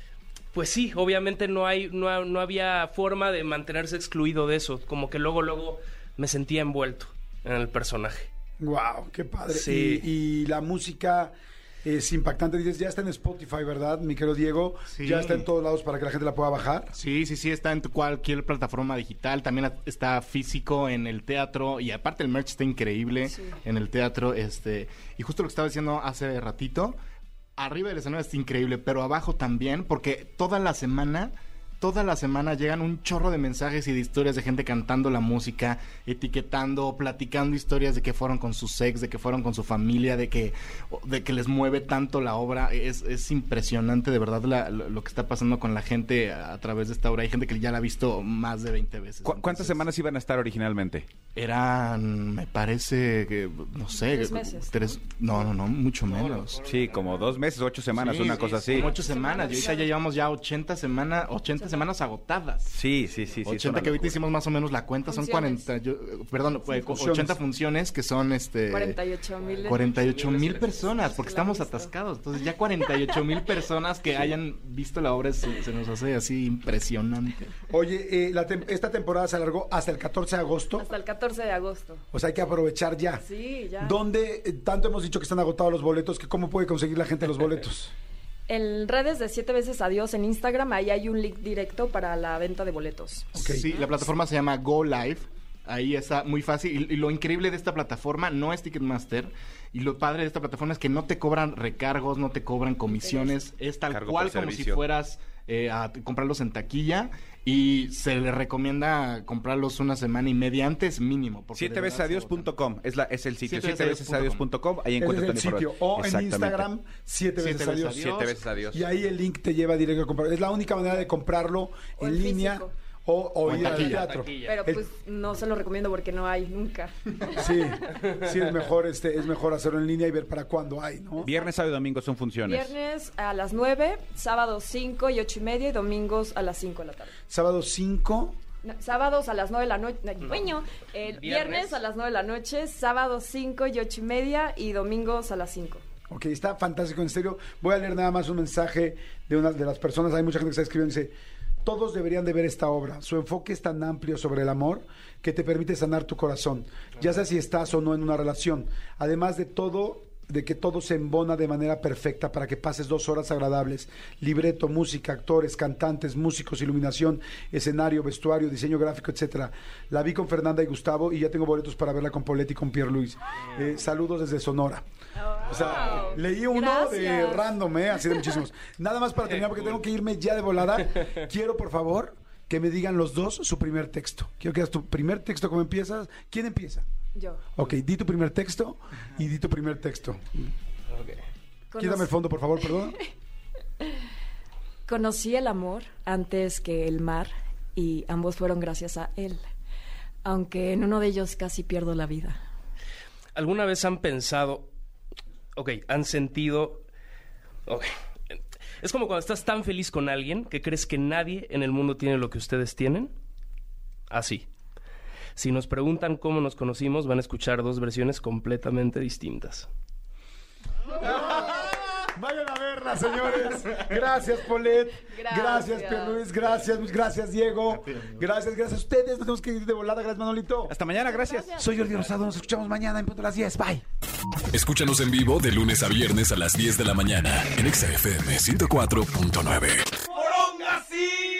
pues sí, obviamente no hay, no, no había forma de mantenerse excluido de eso. Como que luego, luego me sentía envuelto en el personaje. Wow, qué padre. Sí. Y, y la música es impactante. Dices, ya está en Spotify, ¿verdad, mi querido Diego? Sí. Ya está en todos lados para que la gente la pueda bajar. Sí, sí, sí, está en cualquier plataforma digital, también está físico en el teatro y aparte el merch está increíble Sí. en el teatro, este, y justo lo que estaba diciendo hace ratito, arriba del escenario está increíble, pero abajo también, porque toda la semana, toda la semana llegan un chorro de mensajes y de historias de gente cantando la música, etiquetando, platicando historias de que fueron con sus ex, de que fueron con su familia, de que, de que les mueve tanto la obra. Es, es impresionante de verdad la- lo, lo que está pasando con la gente a, través de esta obra. Hay gente que ya la ha visto más de 20 veces. ¿Cu- ¿Cuántas semanas iban a estar originalmente? Eran, me parece que, no sé, Tres meses, tres- no, no, no, mucho menos. Sí, como dos meses, ocho semanas, Sí, una sí, cosa así. como ocho semanas. Y ahorita ya llevamos ya 80 semanas, 80 semanas agotadas. Sí, sí, sí. sí, es 80 una que ahorita hicimos más o menos la cuenta, son Funciones. 40, yo, perdón, funciones. 80 funciones que son este 48 mil. 48 mil personas, porque estamos visto. atascados. Entonces ya 48 mil personas que hayan visto la obra se, se nos hace así impresionante. Oye, eh, la tem- esta temporada se alargó hasta el 14 de agosto. Hasta el 14 de agosto. O sea, hay que aprovechar ya. Sí, ya. ¿Dónde eh, tanto hemos dicho que están agotados los boletos? que ¿Cómo puede conseguir la gente los boletos? (laughs) En redes de siete veces adiós en Instagram, ahí hay un link directo para la venta de boletos. Sí, la plataforma se llama Go Live. Ahí está muy fácil. Y, y lo increíble de esta plataforma no es Ticketmaster. Y lo padre de esta plataforma es que no te cobran recargos, no te cobran comisiones. Es tal Cargo cual como si fueras eh, a comprarlos en taquilla. Y se le recomienda comprarlos una semana y media antes mínimo. porque Siete veces adiós.com es, la, es el sitio. Siete Siete veces veces adiós.com. Ahí encuentras el sitio. O en. Instagram, siete Siete veces veces adiós. adiós. Siete veces adiós. Y ahí el link te lleva directo a comprar. Es la única manera de comprarlo O en en línea físico. O, o ir al teatro. Taquilla. Pero El- pues no se lo recomiendo porque no hay nunca. Sí, sí es mejor, este, es mejor hacerlo en línea y ver para cuándo hay, ¿no? Viernes, sábado y domingo son funciones. Viernes a las 9, sábados 5 y 8 y media y domingos a las 5 de la tarde. Sábado 5. No, sábados a las 9 de la noche. Viernes. viernes. a las 9 de la noche, sábados 5 y 8 y media y domingos a las 5. Ok, está fantástico, en serio. Voy a leer nada más un mensaje de una de las personas. Hay mucha gente que está escribiendo y dice, todos deberían de ver esta obra. Su enfoque es tan amplio sobre el amor que te permite sanar tu corazón, ya sea si estás o no en una relación. Además de todo, de que todo se embona de manera perfecta para que pases dos horas agradables. Libreto, música, actores, cantantes, músicos, iluminación, escenario, vestuario, diseño gráfico, etcétera. La vi con Fernanda y Gustavo y ya tengo boletos para verla con Poletti y con Pierre Luis. Eh, saludos desde Sonora. O sea, leí uno de random, ¿eh? Así de muchísimos. Nada más para terminar, porque tengo que irme ya de volada. (laughs) Quiero, por favor, que me digan los dos su primer texto. Quiero que hagas tu primer texto, ¿cómo empiezas? ¿Quién empieza? Yo. Ok, di tu primer texto y di tu primer texto. Quítame el fondo, por favor, perdón. (laughs) Conocí el amor antes que el mar y ambos fueron gracias a él. Aunque en uno de ellos casi pierdo la vida. ¿Alguna vez han pensado, ok, han sentido, ok, es como cuando estás tan feliz con alguien que crees que nadie en el mundo tiene lo que ustedes tienen? Así. Si nos preguntan cómo nos conocimos, van a escuchar dos versiones completamente distintas. (laughs) Vayan a verla, señores. Gracias, Polet. Gracias, Gracias. Luis. Gracias, muchas gracias, Diego. Gracias, gracias a ustedes. Nos tenemos que ir de volada. Gracias, Manolito. Hasta mañana, gracias. Soy Jordi Rosado. Nos escuchamos mañana en punto de las 10. Bye. Escúchanos en vivo de lunes a viernes a las 10 de la mañana en Exa FM 104.9.